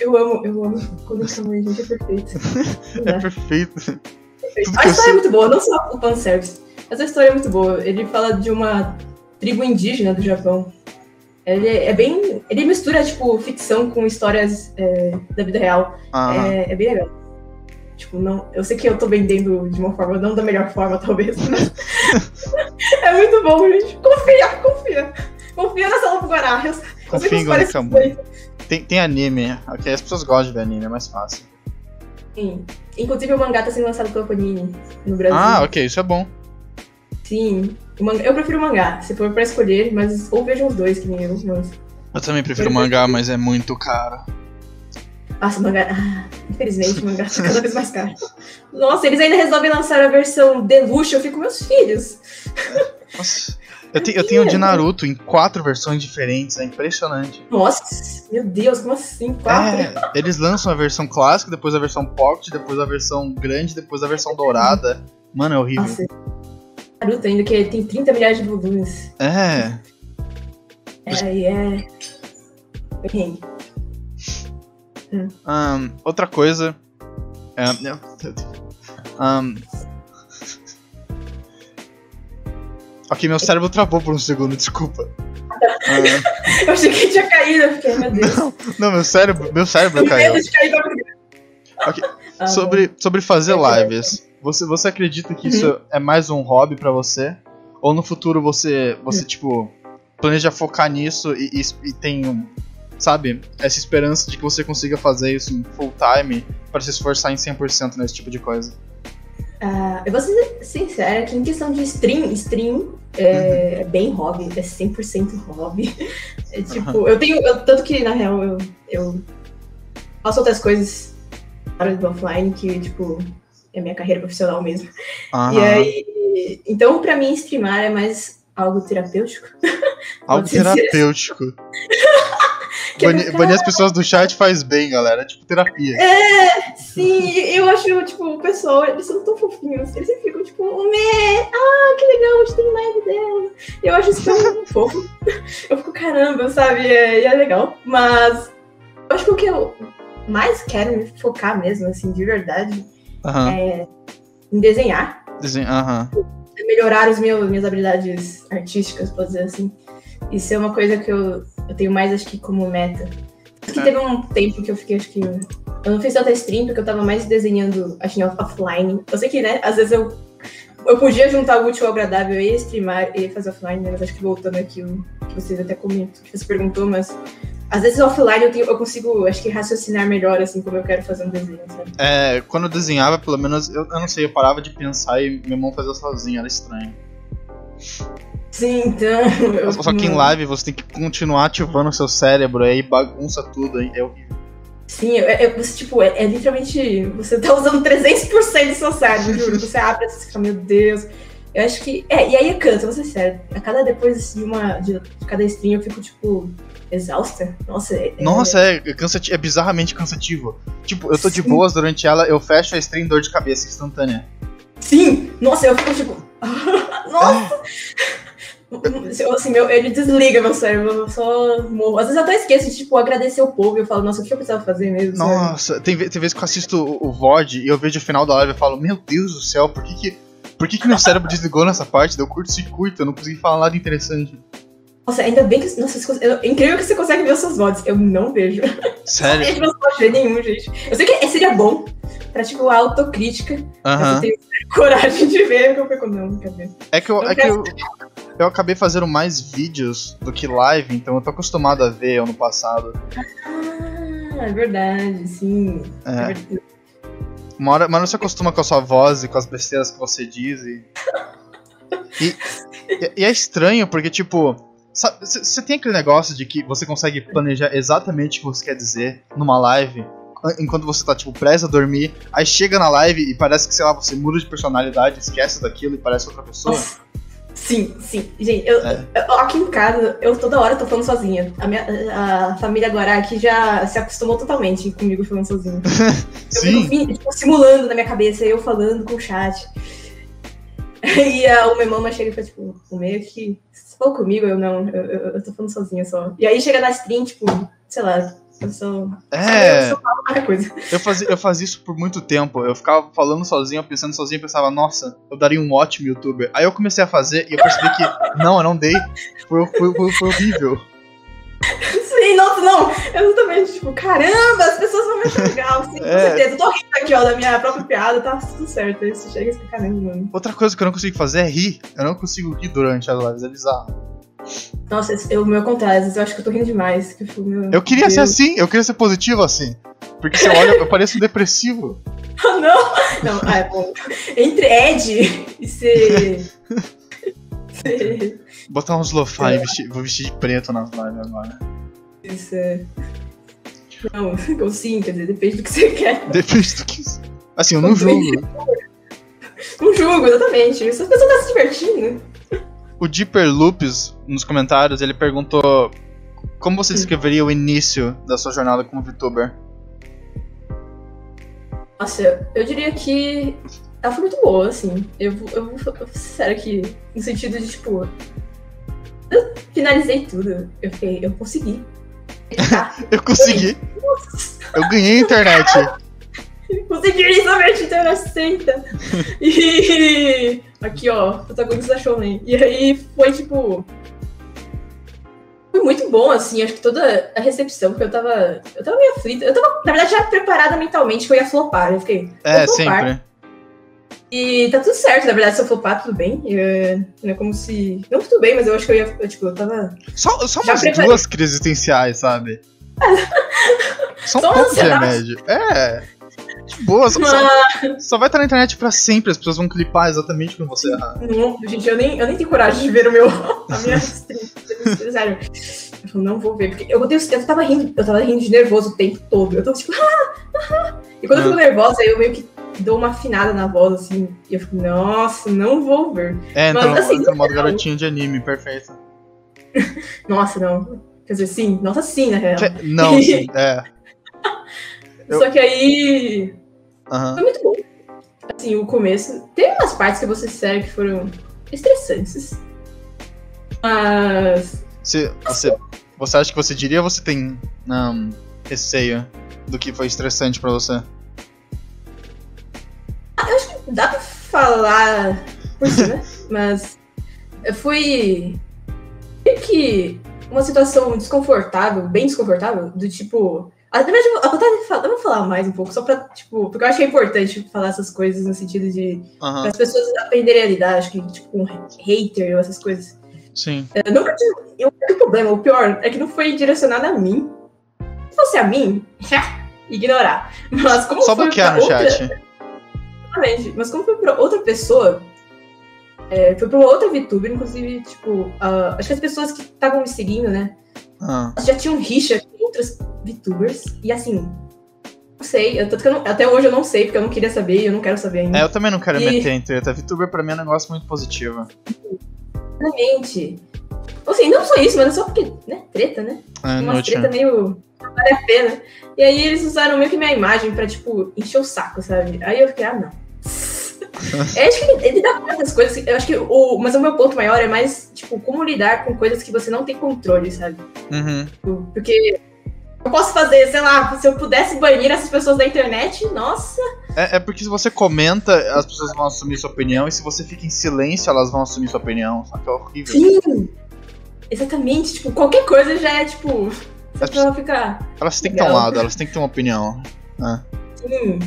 B: Eu amo, eu amo. Quando essa mãe, gente, é perfeito.
A: É perfeito.
B: Perfeito. A história é muito boa, não só o fanservice. Essa história é muito boa. Ele fala de uma tribo indígena do Japão. Ele é bem. Ele mistura, tipo, ficção com histórias é, da vida real.
A: Aham.
B: É, é bem legal. Tipo, não. Eu sei que eu tô vendendo de uma forma, não da melhor forma, talvez. mas- é muito bom, gente. Confia, confia. Confia Guará. Eu, eu sei que
A: Confia em
B: coisa.
A: Tem, tem anime, ok? As pessoas gostam de ver anime, é mais fácil.
B: Sim. Inclusive o mangá tá sendo lançado pela Panini no Brasil.
A: Ah, ok, isso é bom.
B: Sim. Mangá- Eu prefiro o mangá, se for pra escolher, mas ou vejam os dois, que nem eu. Mas...
A: Eu também prefiro mangá, mas é muito caro.
B: Nossa, o mangá. Ah, infelizmente, o mangá tá cada vez mais caro. Nossa, eles ainda resolvem lançar a versão deluxe, eu fico com meus filhos.
A: Nossa. Eu, te- eu tenho o de Naruto em quatro versões diferentes, é impressionante.
B: Nossa, meu Deus, como assim? Quatro?
A: É, eles lançam a versão clássica, depois a versão pocket, depois a versão grande, depois a versão dourada. Mano, é horrível.
B: Nossa. Naruto ainda, que tem 30 milhares de volumes.
A: É.
B: É, é.
A: Ahn, outra coisa. É, ahn, ok, meu cérebro travou por um segundo, desculpa. Ah,
B: Eu achei que tinha caído, eu fiquei, meu Deus.
A: não, meu cérebro, meu cérebro caiu.
B: medo de cair da briga.
A: Ok,
B: Ah,
A: Sobre, sobre fazer lives, você, você acredita que isso é mais um hobby pra você? Ou no futuro você, você tipo, planeja focar nisso e, e, e tem, um, sabe, essa esperança de que você consiga fazer isso em full time pra se esforçar em 100% nesse tipo de coisa?
B: Ah, eu vou ser sincera que em questão de stream, stream é, é bem hobby, é 100% hobby. É tipo, eu tenho. eu- tanto que na real eu, eu faço outras coisas fora do offline que, tipo, é minha carreira profissional mesmo. E
A: Aham.
B: aí. Então, pra mim, streamar é mais algo terapêutico.
A: Algo terapêutico. Banir, banir as pessoas do chat faz bem, galera. É tipo terapia.
B: Sim, eu acho, tipo, o pessoal, eles são tão fofinhos. Eles sempre ficam, tipo, Mé, ah, que legal, hoje tem live dela. Eu acho isso tão fofo. Eu fico, caramba, sabe? É, e é legal. Mas eu acho que o que eu mais quero me focar mesmo, assim, de verdade,
A: Aham.
B: é em desenhar.
A: Dizem- Aham.
B: melhorar meus, minhas habilidades artísticas, pode dizer assim. Isso é uma coisa que eu, eu tenho mais, acho que, como meta. Acho que
A: É.
B: teve um tempo que eu fiquei, acho que. Eu não fiz tanta stream, porque eu tava mais desenhando, acho que off- offline. Eu sei que, né, às vezes eu eu podia juntar o útil ao agradável e streamar e fazer offline, né? mas acho que voltando aqui o que vocês até comentam, que você perguntou, mas às vezes offline eu, tenho, eu consigo, acho que raciocinar melhor, assim, como eu quero fazer um desenho, sabe?
A: É, quando eu desenhava, pelo menos, eu, eu não sei, eu parava de pensar e minha mão fazia sozinha, era estranho.
B: Sim, então.
A: Só que em live você tem que continuar ativando o seu cérebro, aí bagunça tudo, aí é horrível.
B: Sim, é, é- você, tipo, é, é literalmente. Você tá usando 300% do seu cérebro, juro. Você abre assim e fala, meu Deus. Eu acho que. É, e aí cansa, vou ser sério. A cada depois de uma. De, de cada stream eu fico, tipo, exausta. Nossa, é. é-
A: Nossa, é, cansati- é bizarramente cansativo. Tipo, eu tô de
B: Sim.
A: boas durante ela, eu fecho a stream dor de cabeça instantânea.
B: Sim! Nossa, eu fico, tipo. Nossa! Assim, meu, ele desliga meu cérebro, eu só morro. Às vezes eu até esqueço de, tipo, agradecer o povo e eu falo, nossa, o que eu precisava fazer mesmo? sabe?
A: Nossa, tem, tem vezes que eu assisto o, o VOD e eu vejo o final da live e falo, meu Deus do céu, por que que, por que, que meu cérebro desligou nessa parte? Deu curto-circuito, eu não consegui falar nada interessante.
B: Nossa, ainda bem que. Nossa, é incrível que você consegue ver os seus votos. Eu não vejo.
A: Sério?
B: Eu não ver nenhum, gente. Eu sei que seria bom pra, tipo, a autocrítica. Mas
A: Aham.
B: eu tenho coragem de ver, eu fico, não, cadê?
A: É que, eu,
B: Eu
A: é que eu, eu acabei fazendo mais vídeos do que live, então eu tô acostumado a ver eu no passado.
B: Ah, é verdade, sim.
A: É.
B: É verdade.
A: Uma hora, uma hora você acostuma com a sua voz e com as besteiras que você diz e. E, e- e é estranho porque, tipo. Você tem aquele negócio de que você consegue planejar exatamente o que você quer dizer numa live enquanto você tá, tipo, prestes a dormir, aí chega na live e parece que, sei lá, você muda de personalidade, esquece daquilo e parece outra pessoa.
B: Nossa. Sim, sim. Gente, eu,
A: É.
B: eu- aqui em casa, eu toda hora tô falando sozinha. A, minha, a família Guará aqui já se acostumou totalmente comigo falando sozinha. Eu
A: Sim.
B: fico fi- tipo, simulando na minha cabeça, eu falando com o chat. E a, o meu irmão chega e fala, tipo, o meio que. Você falou comigo? Eu não, eu, eu, eu tô falando sozinha só. E aí chega na stream, tipo, sei lá, eu só. Eu
A: É,
B: falo qualquer coisa.
A: eu fazia, eu fazia isso por muito tempo. Eu ficava falando sozinho, pensando sozinho pensava, nossa, eu daria um ótimo youtuber. Aí eu comecei a fazer e eu percebi que, não, eu não dei. Foi, foi, foi, foi horrível.
B: Sim, nossa, não. Exatamente, tipo, caramba, as pessoas vão me legal. Sim, com
A: É.
B: certeza. Eu tô rindo aqui, ó, da minha própria piada, tá tudo certo. Aí você chega e fica, caramba, mano.
A: Outra coisa que eu não consigo fazer é rir. Eu não consigo rir durante as lives, é bizarro.
B: Nossa, o meu contrário, às vezes eu acho que eu tô rindo demais. Que eu, meu
A: Eu queria ser
B: Deus.
A: assim, eu queria ser positivo assim. Porque se eu olho, eu pareço depressivo.
B: Ah, não! Não, ah, é bom. Entre Ed e ser. ser
A: Botar uns lo-fi, vestir- vou vestir de preto nas lives agora.
B: isso é. Não, ou sim, quer dizer, depende do que você quer.
A: Depende do que. Assim, eu não julgo.
B: Não julgo, exatamente. Se as pessoas estão se divertindo.
A: O Deeper Loops, nos comentários, ele perguntou como você descreveria o início da sua jornada como VTuber?
B: Nossa, eu diria que ela foi muito boa, assim. Eu, vou- eu, vou- eu, sério que, no sentido de, tipo, eu finalizei tudo. Eu fiquei, eu consegui. Tá,
A: Eu consegui. Eu ganhei a internet.
B: consegui somente internet 60. E aqui, ó, protagonista Shonen. E aí foi, tipo. Foi muito bom, assim, acho que toda a recepção, porque eu tava. Eu tava meio aflita. Eu tava, na verdade, já preparada mentalmente que eu ia flopar. Eu fiquei.
A: É,
B: flopar.
A: sempre.
B: E tá tudo certo, na verdade, se eu flopar, tudo bem. É, não é como se. Não tudo bem, mas eu acho que eu ia. eu, tipo, eu tava.
A: Só, só umas
B: preparei.
A: duas crises existenciais, sabe? Só um pouco remédio. É. De boa, só, só, só vai estar na internet pra sempre, as pessoas vão clipar exatamente quando você errar.
B: Não, gente, eu nem, eu nem tenho coragem de ver o meu. A minha stream. Sério. Eu falo, não vou ver. Porque eu, eu, eu tava rindo, eu tava rindo de nervoso o tempo todo. Eu tava tipo, ah, ah. E quando eu fico nervosa, eu meio que dou uma afinada na voz, assim. E eu fico, nossa, não vou ver.
A: É,
B: Mas, assim,
A: entra no modo
B: não.
A: garotinho de anime, perfeito.
B: Nossa, não. Quer dizer, sim. Nossa, sim, na real.
A: Que- Não, sim, é. eu-
B: Só que aí.
A: Aham.
B: Foi muito bom. Assim, o começo. Teve umas partes que você sério que foram estressantes. Mas.
A: Você, você, você acha que você diria ou você tem hum, receio do que foi estressante pra você?
B: Dá pra falar por cima, mas foi meio que uma situação desconfortável, bem desconfortável, do tipo, Na verdade, eu falar, vou falar mais um pouco, só pra, tipo, porque eu acho que é importante falar essas coisas no sentido de para as pessoas aprenderem a lidar, acho que, tipo, com hater ou essas coisas.
A: sim.
B: Tive. Eu, o problema, o pior, é que não foi direcionado a mim. Se fosse a mim, ignorar. Mas como
A: Só
B: foi
A: bloquear no
B: outra,
A: chat.
B: Exatamente. Mas como foi pra outra pessoa, é, foi pra uma outra VTuber, inclusive, tipo, ah, acho que as pessoas que estavam me seguindo, né,
A: Ah,
B: já tinham rixa outras VTubers, e assim, não sei, eu, eu não- até hoje eu não sei, porque eu não queria saber e eu não quero saber ainda.
A: É, eu também não quero
B: E-
A: meter em treta. VTuber pra mim é um negócio muito positivo.
B: Exatamente. Assim, não só isso, mas é só porque, né, treta, né?
A: É,
B: Uma treta meio. não vale a pena. E aí eles usaram meio que minha imagem pra, tipo, encher o saco, sabe? Aí eu fiquei, ah, não. eu acho que ele, ele dá conta das coisas. Eu acho que o. Mas o meu ponto maior é mais, tipo, como lidar com coisas que você não tem controle, sabe?
A: Uhum.
B: Porque. Eu posso fazer, sei lá, se eu pudesse banir essas pessoas da internet, nossa.
A: É, é porque se você comenta, as pessoas vão assumir sua opinião, e se você fica em silêncio, elas vão assumir sua opinião. Só que é horrível.
B: Sim! Exatamente, tipo, qualquer coisa já é, tipo. Só
A: As
B: pra ela ficar.
A: Elas têm que ter um lado, elas têm que ter uma opinião.
B: Sim.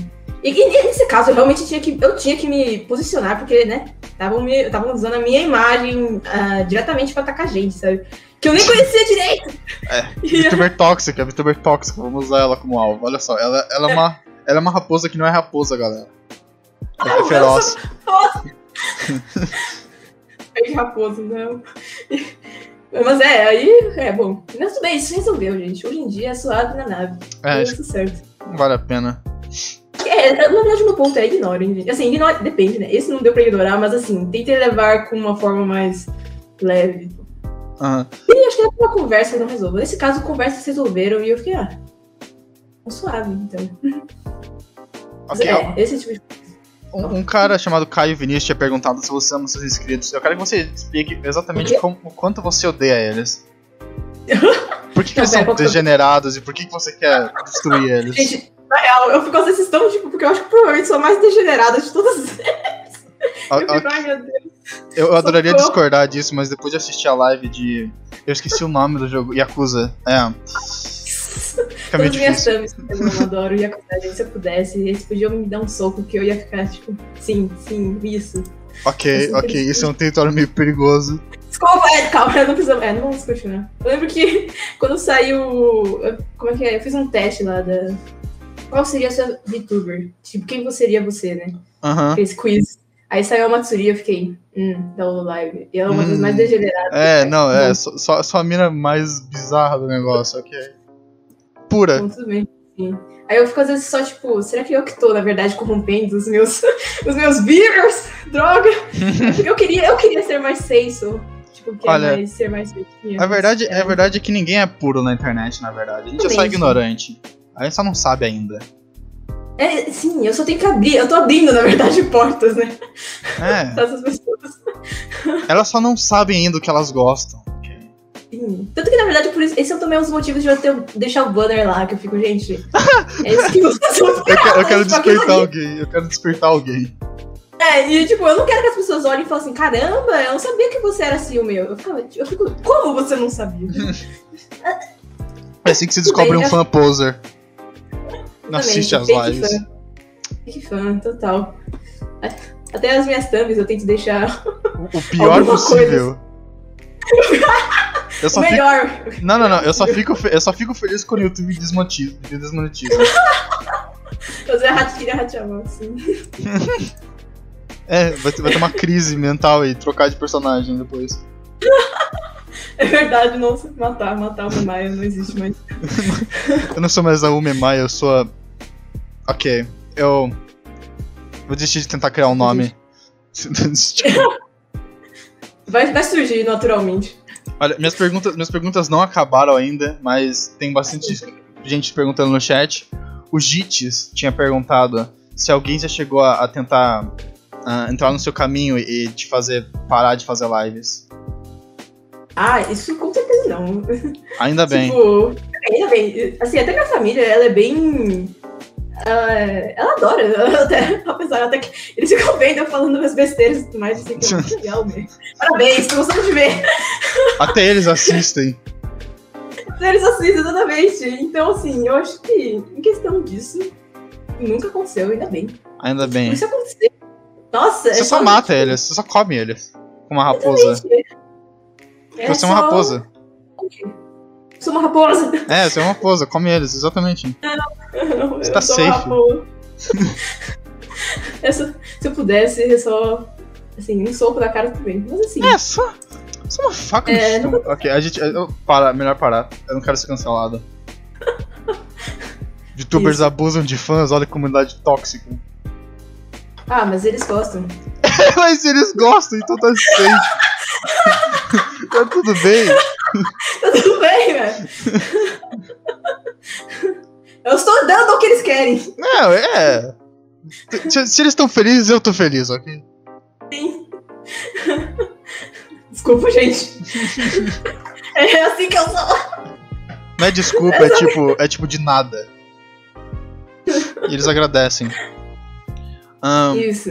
B: E, e nesse caso, eu realmente tinha que, eu tinha que me posicionar, porque, né, estavam usando a minha imagem ah, diretamente pra atacar gente, sabe? Que eu nem conhecia direito.
A: É, VTuber tóxica, VTuber tóxica, vamos usar ela como alvo. Olha só, ela, ela, é, uma, ela é uma raposa que não é raposa, galera. Ela é
B: eu
A: feroz.
B: Peguei raposo, não. Mas é, aí, é bom. Mas tudo bem, isso resolveu, gente. Hoje em dia é suave na nave.
A: É,
B: tudo certo.
A: vale a pena.
B: É, na verdade, meu ponto é ignorem, gente. Assim, ignore, depende, né? Esse não deu pra ignorar, mas assim, tentem levar com uma forma mais leve.
A: Aham.
B: E acho que é uma conversa não resolveu. Nesse caso, conversas resolveram e eu fiquei, ah, tá suave, então. Mas
A: Ok, ó.
B: é, esse tipo de
A: Um, um cara chamado Caio Vinícius tinha perguntado se você ama seus inscritos. Eu quero que você explique exatamente
B: O quê?
A: como- o quanto você odeia eles. Por que, que
B: Não,
A: eles são
B: que eu-
A: degenerados e por que, que você quer destruir eles?
B: Gente, na real, eu fico às vezes tão, tipo, porque eu acho que provavelmente sou a mais degenerada de todas.
A: Ó,
B: Eu
A: ó,
B: fico, ai meu Deus.
A: Eu, eu adoraria
B: Socorro.
A: discordar disso, mas depois de assistir a live de. Eu esqueci o nome do jogo, Yakuza. É. Fica meio
B: Todas minhas
A: difícil.
B: thumbs, eu não adoro gente, se eu pudesse, eles podiam me dar um soco que eu ia ficar, tipo, sim, sim, isso.
A: Ok,
B: Assim,
A: ok,
B: eles-
A: isso é um território meio perigoso.
B: Desculpa, é, calma, eu não precisa. É, não vamos continuar. Eu lembro que quando saiu. Como é que é? Eu fiz um teste lá da. Qual seria a sua VTuber? Tipo, quem seria você, né?
A: Aham.
B: Fez quiz. Aí saiu a Matsuri e eu fiquei, hum, da Live. E ela é uma das
A: Hum.
B: mais degeneradas.
A: É, não, é, só, a mina mais bizarra do negócio, ok. Pura.
B: Então, tudo bem. Sim. Aí eu fico às vezes só, tipo, será que eu que tô, na verdade, corrompendo os meus, os meus viewers? Droga! Eu queria, eu queria ser mais senso. Tipo, que
A: Olha,
B: é mais, ser mais certinha,
A: A verdade,
B: mas,
A: a verdade é que ninguém é puro na internet, na verdade. A gente é só ignorante. A gente só não sabe ainda.
B: É, sim, eu só tenho que abrir. Eu tô abrindo, na verdade, portas, né?
A: É,
B: essas pessoas.
A: elas só não sabem ainda o que elas gostam.
B: Sim. Tanto que, na verdade, por isso, esse é também um dos motivos de eu ter, deixar o banner lá, que eu fico, gente. É isso que vocês vão
A: Eu, quero, eu quero despertar
B: ali.
A: alguém, eu quero despertar alguém.
B: É, e tipo, eu não quero que as pessoas olhem e falem assim, caramba, eu não sabia que você era assim o meu. Eu, ficava, eu fico, como você não sabia?
A: É assim que se descobre
B: bem,
A: um
B: eu-
A: fã poser. Não assiste as lives.
B: Fã. Fake fã, total. Até as minhas thumbs eu tento deixar
A: O, o pior possível. Eu
B: o
A: só fico,
B: melhor.
A: não, não, não. Eu só fico, fe- eu só fico feliz quando o YouTube desmonetiza. desmonetiza.
B: Fazer a ratinha ratear assim.
A: É, vai ter, vai ter uma crise mental e trocar de personagem depois.
B: É verdade, não se matar, matar o Maia não existe mais.
A: Eu não sou mais a Ume Mai, eu sou a. Ok, eu. Vou desistir de tentar criar um nome.
B: Vai, vai surgir naturalmente.
A: Olha, minhas perguntas, minhas perguntas não acabaram ainda, mas tem bastante gente perguntando no chat. O Gites tinha perguntado se alguém já chegou a, a tentar ah, entrar no seu caminho e te fazer parar de fazer lives.
B: Ah, isso com certeza não.
A: Ainda bem.
B: Tipo, ainda bem. Assim, até minha família, ela é bem. Ela, ela adora, ela até, apesar até que eles ficam vendo falando umas besteiras e tudo mais, assim, que é muito legal, mesmo. Parabéns, tô gostando de ver.
A: Até eles assistem.
B: Eles assistem, exatamente. Então, assim, eu acho que, em questão disso, nunca aconteceu, ainda bem.
A: Ainda bem.
B: Isso aconteceu. Nossa,
A: Você
B: é
A: só mata eles, você só come eles. Com uma raposa.
B: É
A: Você é uma raposa.
B: Sou uma raposa.
A: É, você é uma raposa, come eles, exatamente.
B: Você
A: tá safe.
B: Essa, se eu pudesse, eu só. Assim, um soco na cara também. Mas assim.
A: É, só. Só uma faca no
B: É,
A: estômago. Ok, a gente. Eu, para, melhor parar. Eu não quero ser cancelado. Youtubers
B: Isso.
A: abusam de fãs, olha que comunidade tóxica.
B: Ah, mas eles gostam.
A: Mas eles gostam, então tá safe. Tá tudo bem.
B: Tá tudo bem, velho. Eu estou dando o que eles querem.
A: Não, é. Se, se eles estão felizes, eu tô feliz, ok?
B: Desculpa, gente. É assim que eu sou.
A: Não é desculpa, é tipo, é tipo de nada. E eles agradecem. Ahn,
B: Isso.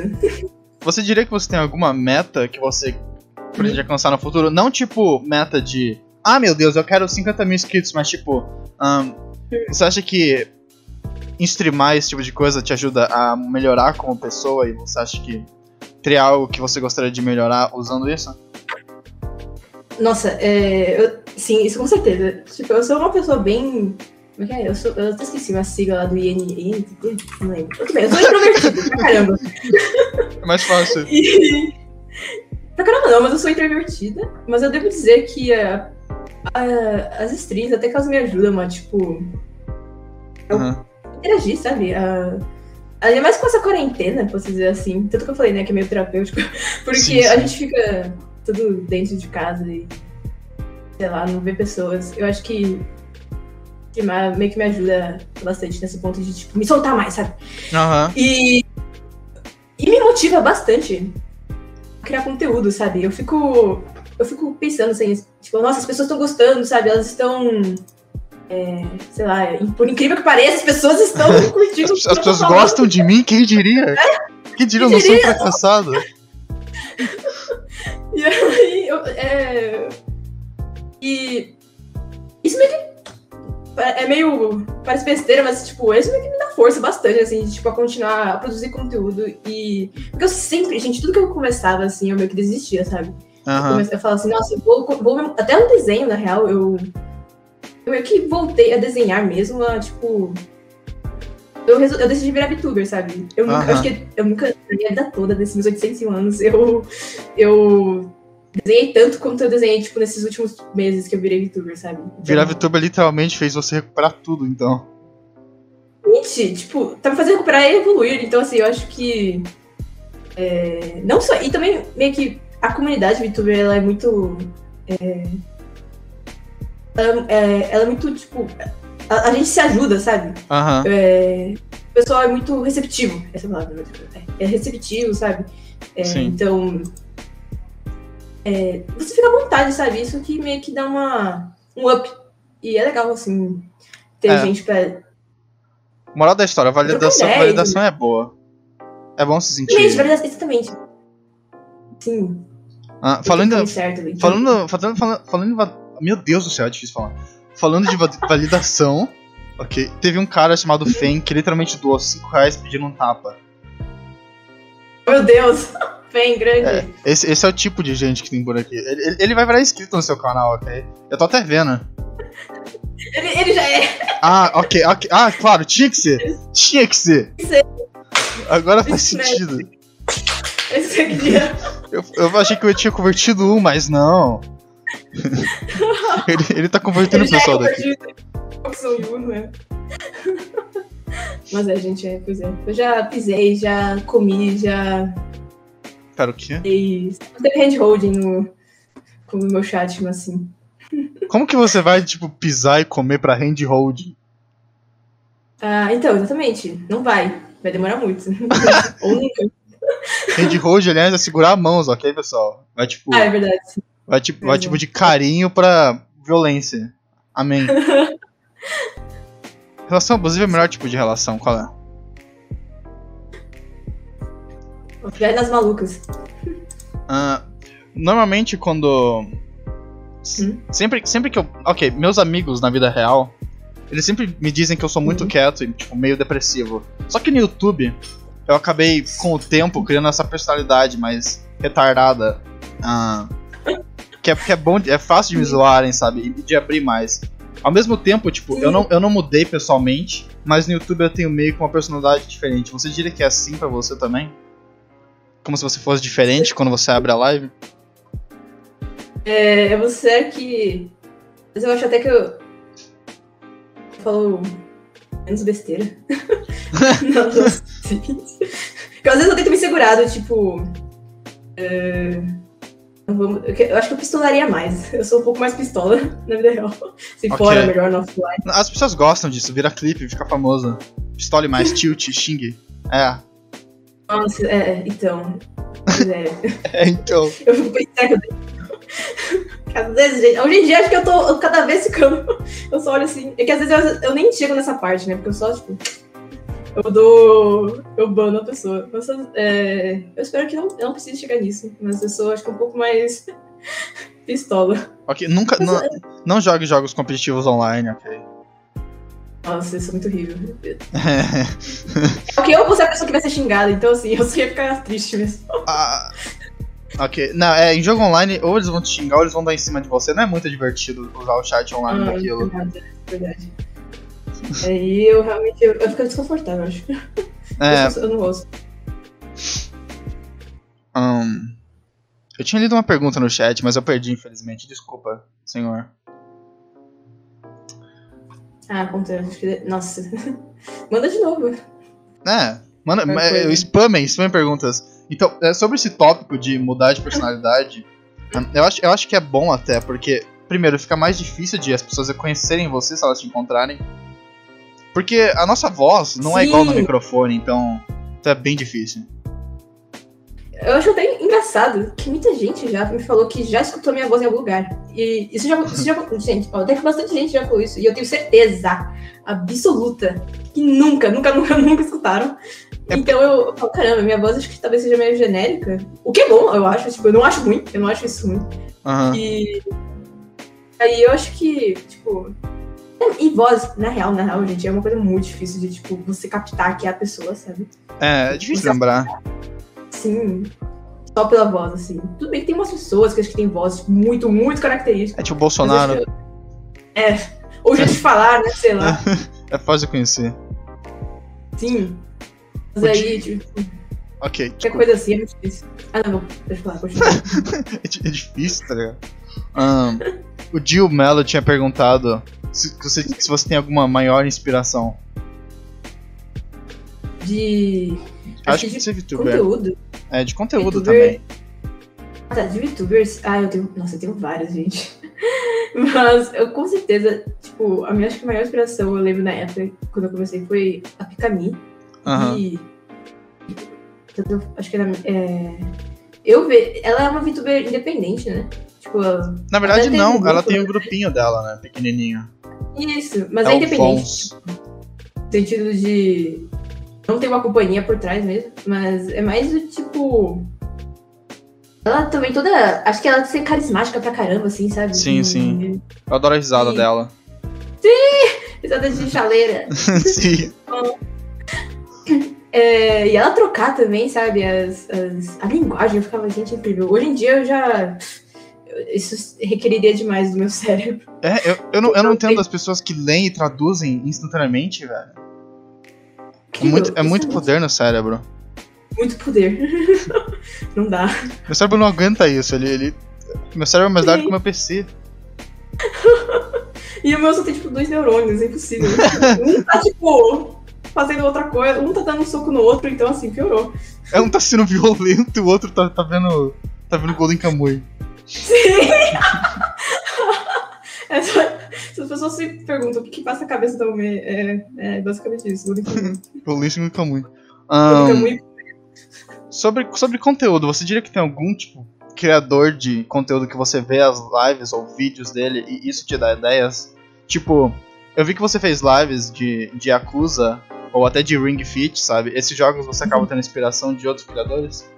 A: você diria que você tem alguma meta que você pretende alcançar no futuro? Não tipo meta de. Ah, meu Deus, eu quero 50 mil inscritos, mas tipo. ahn, você acha que streamar esse tipo de coisa te ajuda a melhorar como pessoa e você acha que teria algo que você gostaria de melhorar usando isso?
B: Nossa, é, eu- sim, isso com certeza. Tipo, eu sou uma pessoa bem. Como é que é? Eu, sou, eu até esqueci uma sigla lá do IN, não lembro. Tudo bem, eu sou introvertida, pra caramba.
A: É mais fácil.
B: E... Pra caramba não, mas eu sou introvertida. Mas eu devo dizer que as streams, até que elas me ajudam a, tipo, Eu-
A: Aham.
B: interagir, sabe? A... Ainda mais com essa quarentena, posso dizer assim. Tanto que eu falei, né, que é meio terapêutico. Porque
A: Sim, sim.
B: a gente fica tudo dentro de casa e, sei lá, não vê pessoas. Eu acho que meio que me ajuda bastante nesse ponto de, tipo, me soltar mais, sabe?
A: Aham.
B: E, e me motiva bastante criar conteúdo, sabe? Eu fico, eu fico pensando assim, tipo, nossa, as pessoas estão gostando, sabe? Elas estão. é, sei lá, por incrível que pareça, as pessoas estão curtindo.
A: As, as pessoas
B: falando.
A: gostam de mim, quem diria? Quem diria, eu não sou
B: diria?
A: fracassado.
B: E aí, eu, é... E isso meio que é meio. Parece besteira, mas, tipo, isso meio que me dá força bastante, assim, de, tipo, a continuar a produzir conteúdo. E. Porque eu sempre, gente, tudo que eu começava, assim, eu meio que desistia, sabe? Eu,
A: Aham.
B: comecei, eu falava assim, nossa, eu vou, vou. Até no desenho, na real, eu. Eu meio que voltei a desenhar mesmo, a, tipo. Eu, resol- eu decidi virar VTuber, sabe? Eu nunca,
A: Aham.
B: acho que eu nunca, na minha vida toda, desses meus 801 anos, eu. Eu desenhei tanto quanto eu desenhei, tipo, nesses últimos meses que eu virei VTuber, sabe? Então,
A: Virar VTuber literalmente fez você recuperar tudo, então.
B: Gente, tipo, tá me fazendo recuperar e evoluir. Então, assim, eu acho que. é, não só. E também, meio que a comunidade VTuber, ela é muito. é, ela, é, ela é muito, tipo. A, a gente se ajuda, sabe?
A: Aham.
B: É, o pessoal é muito receptivo. Essa é palavra. É, é receptivo, sabe? É,
A: Sim.
B: então. É, você fica à vontade, sabe? Isso que meio que dá uma, um up. E é legal, assim, ter
A: É.
B: gente pra,
A: Moral da história, validação,
B: ideia.
A: validação é boa. É bom se sentir.
B: Exatamente, verdade, exatamente. Sim.
A: Ah, falando,
B: certo
A: falando, falando, falando, falando Meu Deus do céu, é difícil falar. Falando de va- validação, ok. Teve um cara chamado Fen que literalmente doou 5 reais pedindo um tapa.
B: Meu Deus! Bem grande.
A: É, esse, esse é o tipo de gente que tem por aqui. Ele, ele- vai virar inscrito no seu canal, ok? Eu tô até vendo.
B: Ele, ele já é.
A: Ah, ok, ok. Ah, claro, tinha que ser. Tinha que ser. Agora faz sentido.
B: Esse é aqui.
A: Eu, eu achei que eu tinha convertido um, mas não. ele, ele tá convertendo
B: Ele
A: o
B: é
A: pessoal daqui.
B: de uno, né? Mas é, gente, é, pois é. Eu já pisei, já comi, já
A: Pera, o quê?
B: fiz. Teve handholding no, com o meu chat, mas assim.
A: Como que você vai, tipo, pisar e comer pra handhold?
B: Ah, então, exatamente. Não vai. Vai demorar muito. Ou nunca.
A: Handhold, aliás, é segurar mãos, ok, pessoal? Vai, tipo,
B: Ah, é verdade.
A: vai, tipo, vai,
B: Uhum.
A: tipo de carinho pra violência. Amém. Relação abusiva é o melhor tipo de relação, qual é?
B: Vai nas malucas.
A: Ah, normalmente quando
B: Hum?
A: Sempre, sempre que eu. Ok, meus amigos na vida real, eles sempre me dizem que eu sou muito
B: Uhum.
A: quieto e, tipo, meio depressivo. Só que no YouTube, eu acabei, com o tempo, criando essa personalidade mais retardada. ah, que, é, que é bom, é fácil de me zoarem, sabe? E de abrir mais. Ao mesmo tempo, tipo, eu não, eu não mudei pessoalmente, mas no YouTube eu tenho meio que uma personalidade diferente. Você diria que é assim pra você também? Como se você fosse diferente quando você abre a live?
B: É, você é que. Mas eu acho até que eu. eu falo menos besteira. não, não sei. Porque às vezes eu tento me segurar, do tipo. é, não eu acho que eu pistolaria mais. Eu sou um pouco mais pistola na vida real. Se
A: Ok.
B: fora, melhor no offline.
A: As pessoas gostam disso, vira clipe, fica famoso. Pistole mais, tilt, xingue. É.
B: Nossa, é, então. Pois é.
A: É, então.
B: Eu fico pensando. Às vezes, hoje em dia acho que eu tô cada vez ficando. Eu só olho assim. É que às vezes eu, eu nem chego nessa parte, né? Porque eu só, tipo. Eu dou. Eu bano a pessoa. Mas, é, eu espero que não, eu não precise chegar nisso. Mas eu sou, acho que um pouco mais. pistola.
A: Ok, nunca. Não, não jogue jogos competitivos online, ok?
B: Nossa, isso é muito horrível. Porque eu vou ser a pessoa que vai ser xingada, então assim, eu só ia ficar triste mesmo.
A: Ah, ok. Não, é, em jogo online, ou eles vão te xingar ou eles vão dar em cima de você. Não é muito divertido usar o chat online
B: Ah,
A: daquilo.
B: verdade, verdade. Aí eu realmente. Eu, eu fico desconfortável, acho.
A: É,
B: Eu, eu não gosto.
A: eu tinha lido uma pergunta no chat, mas eu perdi, infelizmente. Desculpa, senhor.
B: Ah, que- Nossa. Manda de novo.
A: É, manda, é, spamem, spamem perguntas. Então, é, sobre esse tópico de mudar de personalidade, eu acho, eu acho que é bom até, porque, primeiro, fica mais difícil de as pessoas reconhecerem você se elas te encontrarem. Porque a nossa voz não é
B: Sim.
A: igual no microfone, então, então é bem difícil.
B: Eu acho até engraçado que muita gente já me falou que já escutou minha voz em algum lugar. E isso já. Isso já gente, ó, até que bastante gente já falou isso. E eu tenho certeza absoluta que nunca, nunca, nunca, nunca escutaram.
A: É
B: Então eu, eu falo, caramba, minha voz acho que talvez seja meio genérica. O que é bom, eu acho. Tipo, eu não acho ruim. Eu não acho isso ruim.
A: Aham.
B: E aí eu acho que, tipo. E voz, na real, na real, gente, é uma coisa muito difícil de, tipo, você captar que é a pessoa, sabe?
A: É, é difícil lembrar.
B: Sim. Só pela voz, assim. Tudo bem que tem umas pessoas que acho que tem voz tipo, muito, muito característica.
A: É tipo o Bolsonaro,
B: É. Ou jeito de falar, né? Sei lá.
A: é fácil de conhecer.
B: Sim. Mas aí, tipo,
A: Ok,
B: qualquer
A: tipo,
B: coisa assim é muito difícil. Ah, não, deixa eu falar, continua.
A: é, é difícil, tá ligado? Ahn, o Gil Mello tinha perguntado se você, se você tem alguma maior inspiração.
B: De
A: Acho,
B: que
A: que
B: de
A: é VTuber.
B: conteúdo.
A: É, de conteúdo
B: VTuber.
A: também.
B: Ah, tá, de VTubers. Ah, eu tenho. Nossa, eu tenho várias, gente. Mas eu com certeza, tipo, a minha acho que a maior inspiração, eu lembro na época, quando eu comecei, foi a Pikami.
A: Aham.
B: E. eu- Acho que era. É... Eu ve... Ela é uma VTuber independente, né? Tipo,
A: Na verdade, não,
B: um
A: ela tem o
B: né?
A: grupinho dela, né? Pequenininho.
B: isso, mas é,
A: é
B: independente.
A: Vons.
B: No sentido de. Não tem uma companhia por trás mesmo, mas é mais do tipo. Ela também toda. Acho que ela é carismática pra caramba, assim, sabe?
A: Sim,
B: E-
A: sim. Eu adoro a risada
B: Sim.
A: dela.
B: Risada de chaleira.
A: Sim.
B: É, e ela trocar também, sabe? As, as- a linguagem, eu ficava, gente, é incrível. Hoje em dia eu já. Isso requeriria demais do meu cérebro.
A: É, eu, eu, não, eu não entendo as pessoas que leem e traduzem instantaneamente, velho. É muito, é muito poder no cérebro.
B: Muito poder. não dá.
A: Meu cérebro não aguenta isso. Ele, ele... Meu cérebro é mais largo que o meu PC.
B: E o meu só tem, tipo, dois neurônios, é impossível. um tá, tipo, fazendo outra coisa, um tá dando um soco no outro, então, assim, piorou.
A: É um tá sendo violento e o outro tá, tá vendo. Tá vendo Golden Kamuy.
B: Sim! Essa, se as pessoas se perguntam o que, que passa na cabeça da Ume, é, é basicamente isso. Golden
A: Ahn,
B: Kamuy
A: sobre, sobre conteúdo, você diria que tem algum tipo criador de conteúdo que você vê as lives ou vídeos dele e isso te dá ideias? Tipo, eu vi que você fez lives de, de Yakuza ou até de Ring Fit, sabe? Esses jogos você acaba tendo inspiração de outros criadores?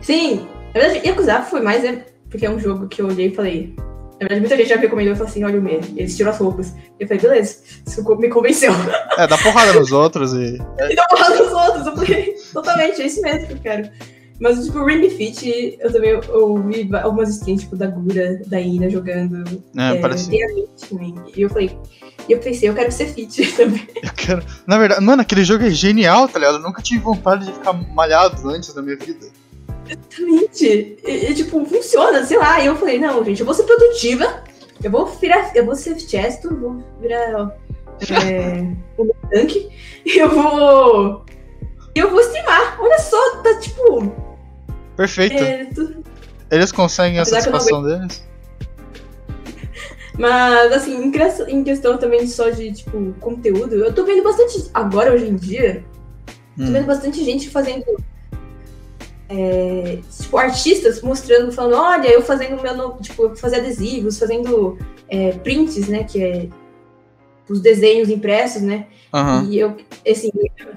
B: Sim, na verdade, Yakuza foi mais é, porque é um jogo que eu olhei e falei, Na verdade, muita gente já me recomendou e falou assim: olha o medo. Eles tiram as roupas. Eu falei, beleza, isso me convenceu.
A: É, dá porrada nos outros e.
B: e dá porrada nos outros. Eu falei, totalmente, é isso mesmo que eu quero. Mas, tipo, Ring Fit, eu também ouvi algumas streams, tipo, da Gura, da Ina jogando.
A: É, é parece.
B: Também. E eu falei, e eu pensei, eu quero ser fit também.
A: Eu quero. Na verdade, mano, aquele jogo é genial, tá ligado? Eu nunca tive vontade de ficar malhado antes da minha vida.
B: Exatamente. E, e, tipo, funciona, sei lá. E eu falei, não, gente, eu vou ser produtiva, eu vou virar. Eu vou ser chesto, vou virar é, um tanque, e eu vou. E eu vou streamar. Olha só, tá tipo.
A: Perfeito. É, tu... Eles conseguem Apesar a satisfação deles?
B: Mas, assim, em questão também só de, tipo, conteúdo, eu tô vendo bastante, agora, hoje em dia, hum. tô vendo bastante gente fazendo é, tipo, artistas mostrando, falando, olha, eu fazendo meu, tipo, fazer adesivos, fazendo é, prints, né, que é os desenhos impressos, né,
A: uhum.
B: e eu, assim,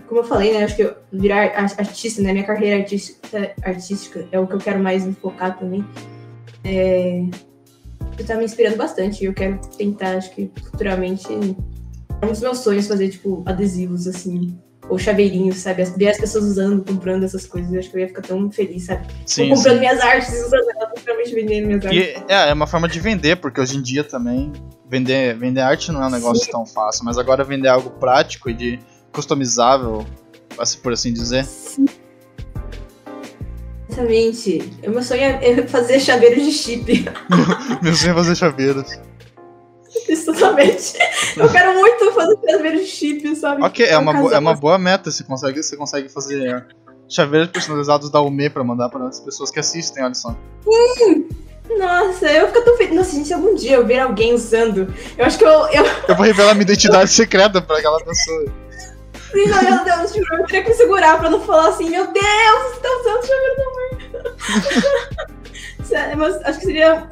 B: como eu falei, né, acho que eu virar artista, né, minha carreira artística, artística é o que eu quero mais me focar também, é, tá me inspirando bastante, e eu quero tentar, acho que futuramente, é um dos meus sonhos fazer, tipo, adesivos, assim, ou chaveirinhos, sabe? Ver as pessoas usando, comprando essas coisas, eu acho que eu ia ficar tão feliz, sabe? Sim, comprando sim. minhas artes, usando elas, literalmente vendendo minhas artes. E,
A: é, é uma forma de vender, porque hoje em dia também vender, vender arte não é um negócio sim. tão fácil, mas agora vender algo prático e de customizável, assim, por assim dizer. Sim.
B: Exatamente. O meu sonho é fazer chaveiros de chip.
A: meu sonho é fazer chaveiros.
B: Isso totalmente. Eu quero muito fazer chaveiros de chip, sabe?
A: Ok, é uma, é uma boa meta. Você consegue, você consegue fazer chaveiros personalizados da UME pra mandar para as pessoas que assistem, olha só.
B: Hum, nossa, eu fico tão feliz. Nossa, gente, se algum dia eu ver alguém usando, eu acho que eu. Eu,
A: eu vou revelar minha identidade secreta pra aquela pessoa.
B: Sim, não, meu Deus, eu teria que me segurar pra não falar assim, meu Deus, você tá usando chaveiro da. Sério, mas acho que seria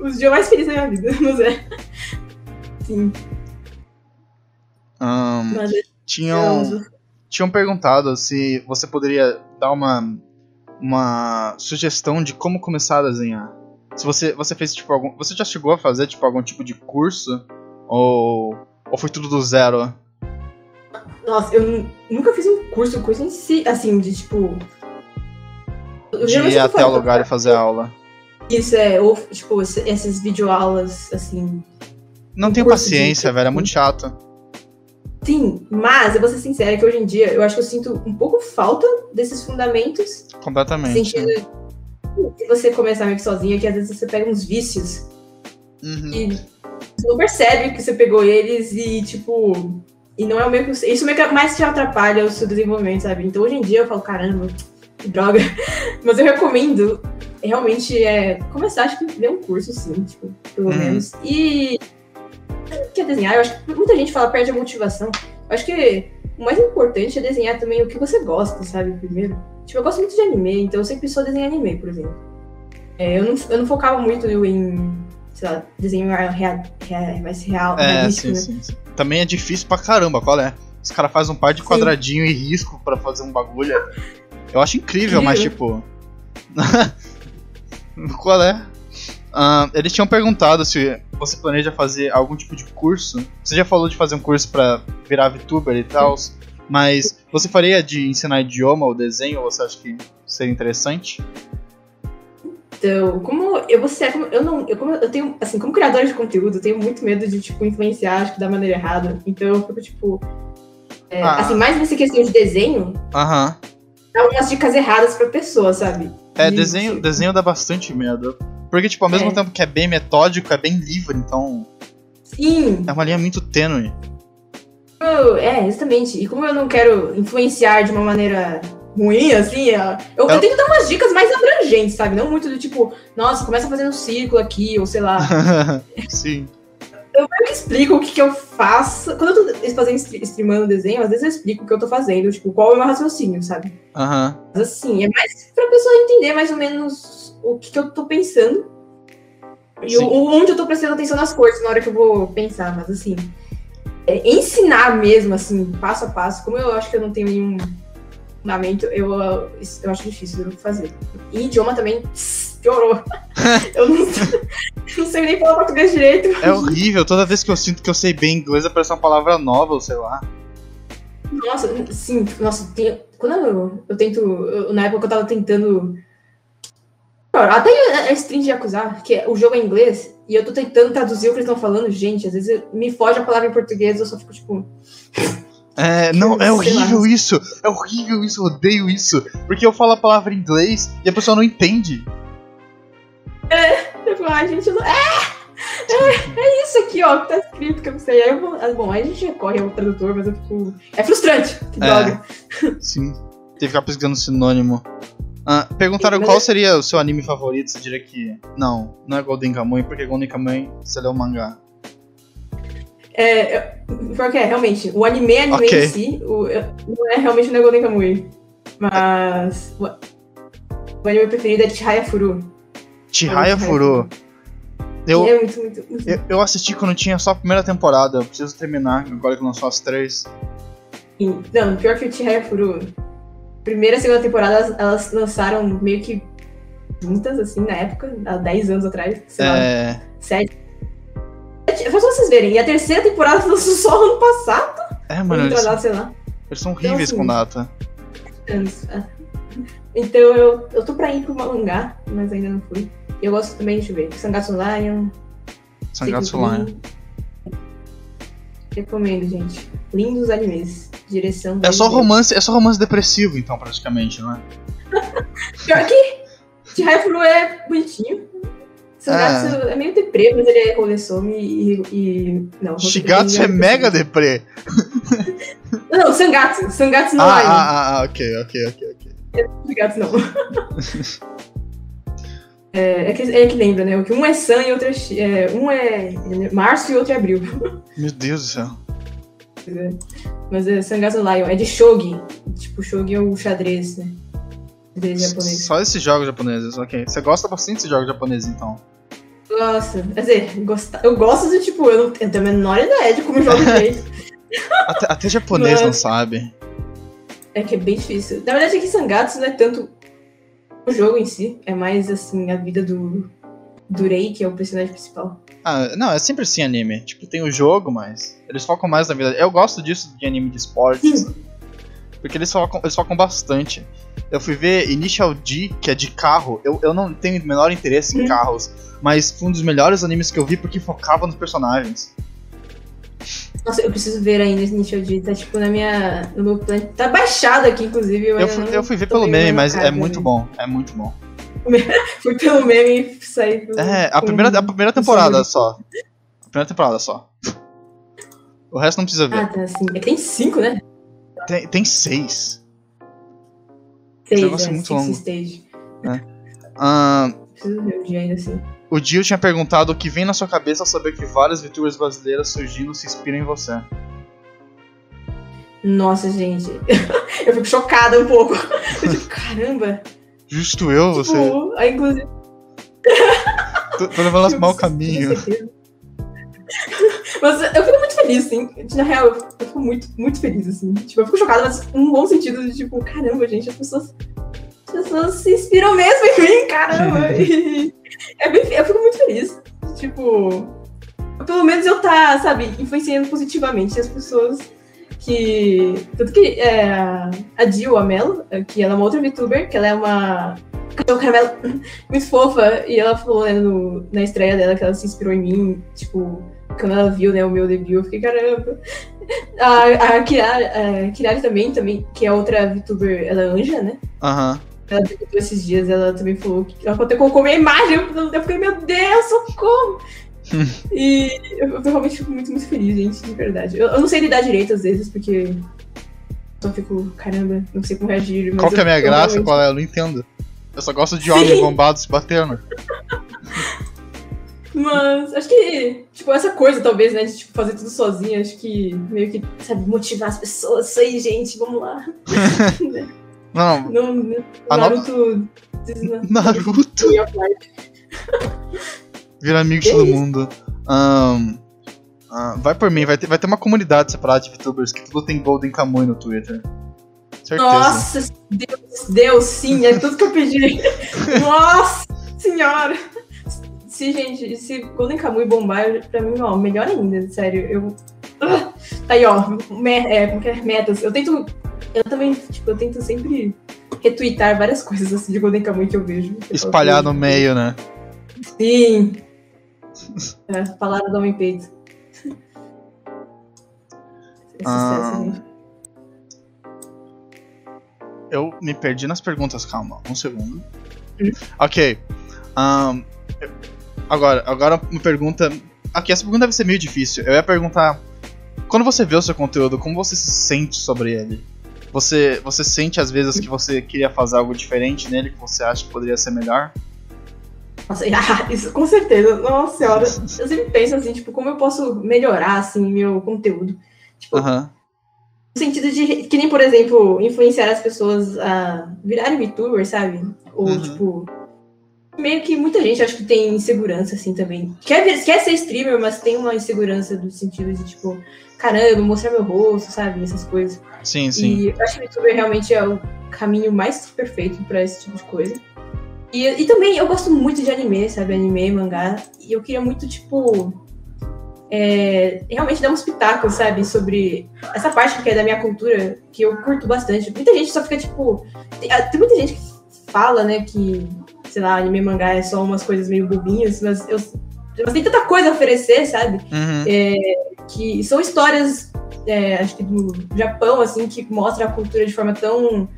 B: os dias mais felizes da minha vida, mas é. Sim.
A: Um, mas, é tinham, tinham perguntado se você poderia dar uma, uma sugestão de como começar a desenhar. Se você, você fez tipo algum. Você já chegou a fazer tipo algum tipo de curso? Ou, ou foi tudo do zero?
B: Nossa, eu nunca fiz um curso, curso em si, assim, de tipo.
A: de ir até o lugar e fazer aula.
B: Isso é, ou, tipo, essas videoaulas, assim.
A: Não tenho paciência, de... velho, é muito chato.
B: Sim, mas eu vou ser sincera que hoje em dia eu acho que eu sinto um pouco falta desses fundamentos.
A: Completamente.
B: Sentido se você começar meio que sozinho, que às vezes você pega uns vícios
A: uhum.
B: e você não percebe que você pegou eles e, tipo. E não é o mesmo. Isso meio que mais te atrapalha o seu desenvolvimento, sabe? Então hoje em dia eu falo, caramba, que droga. Mas eu recomendo realmente é começar, acho que ver um curso, sim, tipo, pelo uhum. menos. E quer desenhar, eu acho que muita gente fala perde a motivação. Eu acho que o mais importante é desenhar também o que você gosta, sabe? Primeiro. Tipo, eu gosto muito de anime, então eu sempre só desenho anime, por exemplo. É, eu, não, eu não focava muito em, sei lá, desenho real, real, mais real,
A: é, sim, né? sim, sim. Também é difícil pra caramba, qual é? Os caras fazem um par de quadradinho sim. e risco para fazer um bagulho. Eu acho incrível, incrível. mas tipo. Qual é? Uh, eles tinham perguntado se você planeja fazer algum tipo de curso. Você já falou de fazer um curso para virar VTuber e tal, mas você faria de ensinar idioma ou desenho? Ou você acha que seria interessante?
B: Então, como eu vou ser, eu não, eu, como eu tenho, assim, como criador de conteúdo, eu tenho muito medo de tipo influenciar, acho que da maneira errada. Então, eu fico tipo, é, ah. assim, mais nessa questão de desenho.
A: Aham.
B: Dá umas dicas erradas pra pessoa, sabe?
A: É, desenho, desenho dá bastante medo. Porque, tipo, ao mesmo é. tempo que é bem metódico, é bem livre, então.
B: Sim.
A: É uma linha muito tênue.
B: É, exatamente. E como eu não quero influenciar de uma maneira ruim, assim, eu, eu, eu tento dar umas dicas mais abrangentes, sabe? Não muito do tipo, nossa, começa fazendo um círculo aqui, ou sei lá.
A: Sim.
B: Eu meio que explico o que, que eu faço. Quando eu tô fazendo streamando desenho, às vezes eu explico o que eu tô fazendo, tipo, qual é o meu raciocínio, sabe?
A: Aham.
B: Uhum. Mas assim, é mais pra pessoa entender mais ou menos o que, que eu tô pensando. E o, onde eu tô prestando atenção nas coisas na hora que eu vou pensar, mas assim. É, ensinar mesmo, assim, passo a passo, como eu acho que eu não tenho nenhum fundamento, eu, eu acho difícil fazer. E idioma também piorou. eu Não sei nem falar português direito.
A: É horrível, toda vez que eu sinto que eu sei bem inglês, aparece uma palavra nova, ou sei lá.
B: Nossa, sim, nossa, tem, quando eu, eu tento. eu- na época eu tava tentando. Até a stream de acusar, que é- o jogo é em inglês, e eu tô tentando traduzir o que eles estão falando, gente, às vezes me foge a palavra em português, eu só fico tipo.
A: É, não, é
B: Sei lá.
A: horrível isso. É horrível isso, eu odeio isso. Porque eu falo a palavra em inglês e a pessoa não entende.
B: Eu fico, ai, gente, não. É! É, é isso aqui, ó, que tá escrito, que eu não sei. Aí eu vou. ah, Bom, aí a gente recorre ao tradutor, mas eu fico. É frustrante, que
A: É.
B: droga.
A: Sim. Tem que ficar pesquisando sinônimo. Ah, perguntaram
B: Mas
A: qual
B: é-
A: seria o seu anime favorito, você diria que. Não, não é Golden Kamuy, porque Golden Kamuy você leu o mangá.
B: É, eu- pior que é, realmente, o anime, anime
A: Ok.
B: em si, o, não é realmente o Golden Kamuy. Mas. O, o anime preferido é Chihaya Furu.
A: Chihaya
B: Chihaya
A: Furu. Eu,
B: É muito, muito, muito.
A: eu, eu assisti quando tinha só a primeira temporada, eu preciso terminar, agora que lançou as três.
B: Não, pior que o Chihaya Furu. Primeira e segunda temporada, elas, elas lançaram meio que juntas, assim, na época, há 10 anos atrás, sei lá,
A: É.
B: 7. Faz pra vocês verem. E a terceira temporada lançou só ano passado,
A: É,
B: ano
A: mano, eles,
B: retrasado, sei lá.
A: eles são horríveis
B: assim,
A: com data.
B: anos. Ah. Então eu, eu tô pra ir pro mangá, mas ainda não fui. Eu gosto também, deixa eu ver, Sangatsu Lion.
A: Sangatsu. Line.
B: Recomendo, gente. Lindos animes. Direção.
A: É só
B: 10
A: romance, é só romance depressivo, então, praticamente, não é?
B: Pior que Chihayafuru é bonitinho. Sangatsu é. meio deprê, mas ele é Rolesome e, e. Não,
A: Shigatsu é mega deprê.
B: Não, Sangatsu. Sangatsu
A: Ah,
B: não
A: ah,
B: é.
A: ah, ah, ok, ok, ok, ok.
B: Shigatsu não. É, é, que, é que lembra, né? Que um é San e outro é, é. Um é março e outro é abril.
A: Meu Deus do céu.
B: Mas é Sangatsu Lion. É de Shogi. Tipo, Shogi é o xadrez, né? Xadrez japonês.
A: Só esses jogos japoneses, ok. Você gosta bastante desses jogos japoneses, então.
B: Nossa, quer dizer, gosta- eu gosto de, tipo, eu não eu tenho a menor ideia de como jogo direito.
A: Até, até japonês não
B: Mas-
A: sabe.
B: É que é bem difícil. Na verdade, é que Sangatsu não é tanto o jogo em si, é mais, assim, a vida do, do Rei, que é o personagem principal.
A: Ah, não, é sempre assim anime. Tipo, tem o jogo, mas eles focam mais na vida. Eu gosto disso de anime de esportes. Porque eles focam, eles focam bastante. Eu fui ver Initial D, que é de carro. Eu, eu não tenho o menor interesse em
B: Hum.
A: carros. Mas foi um dos melhores animes que eu vi porque focava nos personagens.
B: Nossa, eu preciso ver ainda esse Initial D, tá, tipo, na minha... no meu plano. Tá baixado aqui, inclusive.
A: Eu fui, eu fui ver pelo meme, mas é
B: casa,
A: muito
B: né?
A: bom. É muito bom.
B: Fui pelo meme e saí do...
A: É, a primeira, a primeira temporada só. A primeira temporada só. O resto não precisa ver.
B: Ah, tá, sim. É que tem cinco, né?
A: Tem, tem seis.
B: Seis, é,
A: é muito longo.
B: stage.
A: Ahn,
B: Preciso ver um dia ainda assim.
A: O Dio tinha perguntado o que vem na sua cabeça ao saber que várias VTubers brasileiras surgindo se inspiram em você.
B: Nossa, gente. eu fico chocada um pouco. Eu fico, caramba.
A: Justo eu, você.
B: Tipo, aí, inclusive.
A: Tô, tô levando elas mau caminho.
B: Mas eu fico muito feliz, assim. Na real, eu fico- eu fico muito, muito feliz, assim. Tipo, eu fico chocada, mas num bom sentido de tipo, caramba, gente, as pessoas. As pessoas se inspiram mesmo em mim, caramba. E é bem, eu fico muito feliz. Tipo, pelo menos eu tá, sabe, influenciando positivamente as pessoas que. Tanto que é, a Jill, a Mel, que ela é uma outra VTuber, que ela é uma. Cachorro caramelo muito fofa, e ela falou né, no- na estreia dela que ela se inspirou em mim, tipo, quando ela viu né, o meu debut, eu fiquei, caramba. A, a Kirari, a Kirari também, também, que é outra VTuber, ela é anja, né?
A: Aham.
B: Ela esses dias, ela também falou que ela até colocou minha imagem, eu, fiquei, meu Deus, socorro! e eu, eu realmente fico muito, muito feliz, gente, de verdade. Eu, eu não sei lidar direito às vezes, porque eu só fico, caramba, não sei como reagir.
A: Qual que é a minha graça?
B: realmente-
A: Qual é? Eu não entendo. Eu só gosto de homens bombados se batendo.
B: Mas acho que, tipo, essa coisa, talvez, né, de tipo, fazer tudo sozinha, acho que meio que, sabe, motivar as pessoas, isso aí, gente, vamos lá.
A: Não,
B: não, não, Naruto.
A: Naruto
B: Life.
A: vira amigo de
B: Que
A: todo mundo. Ahn, ah, vai por mim, vai ter, vai ter uma comunidade separada de VTubers que tudo tem Golden Kamuy no Twitter. Certeza.
B: Nossa, Deus, Deus, sim, é tudo que eu pedi. Nossa senhora! se, gente, se Golden Kamuy bombar, pra mim, ó, melhor ainda, sério. Eu. Ah, tá aí, ó. Me, é, é? Metas. Eu tento. Eu também, tipo, eu tento sempre retweetar várias coisas assim de Golden Kamuy que eu vejo.
A: Espalhar no meio, né?
B: Sim. É, palavra do homem peito. É sucesso,
A: Ah.
B: gente.
A: Eu me perdi nas perguntas, calma, um segundo.
B: Hum.
A: Ok. ahn, agora, agora uma pergunta. Aqui, essa pergunta deve ser meio difícil. Eu ia perguntar. Quando você vê o seu conteúdo, como você se sente sobre ele? Você, você sente às vezes que você queria fazer algo diferente nele, que você acha que poderia ser melhor?
B: Nossa, ah, isso com certeza. Nossa senhora. Eu sempre penso assim, tipo, como eu posso melhorar, assim, meu conteúdo. Tipo,
A: Aham.
B: no sentido de, que nem, por exemplo, influenciar as pessoas a virarem VTuber, sabe? Ou,
A: Uhum.
B: tipo, meio que muita gente acho que tem insegurança, assim, também. Quer, quer ser streamer, mas tem uma insegurança do sentido de, tipo, caramba, mostrar meu rosto, sabe? Essas coisas.
A: Sim, sim.
B: E eu acho que o VTuber realmente é o caminho mais perfeito pra esse tipo de coisa. E, e também eu gosto muito de anime, sabe? Anime, mangá. E eu queria muito, tipo. é, realmente dar um espetáculo, sabe? Sobre essa parte que é da minha cultura, que eu curto bastante. Muita gente só fica, tipo. Tem, ah, tem muita gente que fala, né, que, sei lá, anime mangá é só umas coisas meio bobinhas, mas eu. Mas tem tanta coisa a oferecer, sabe?
A: Uhum.
B: Que são histórias, é, acho que do Japão, assim, que mostra a cultura de forma tão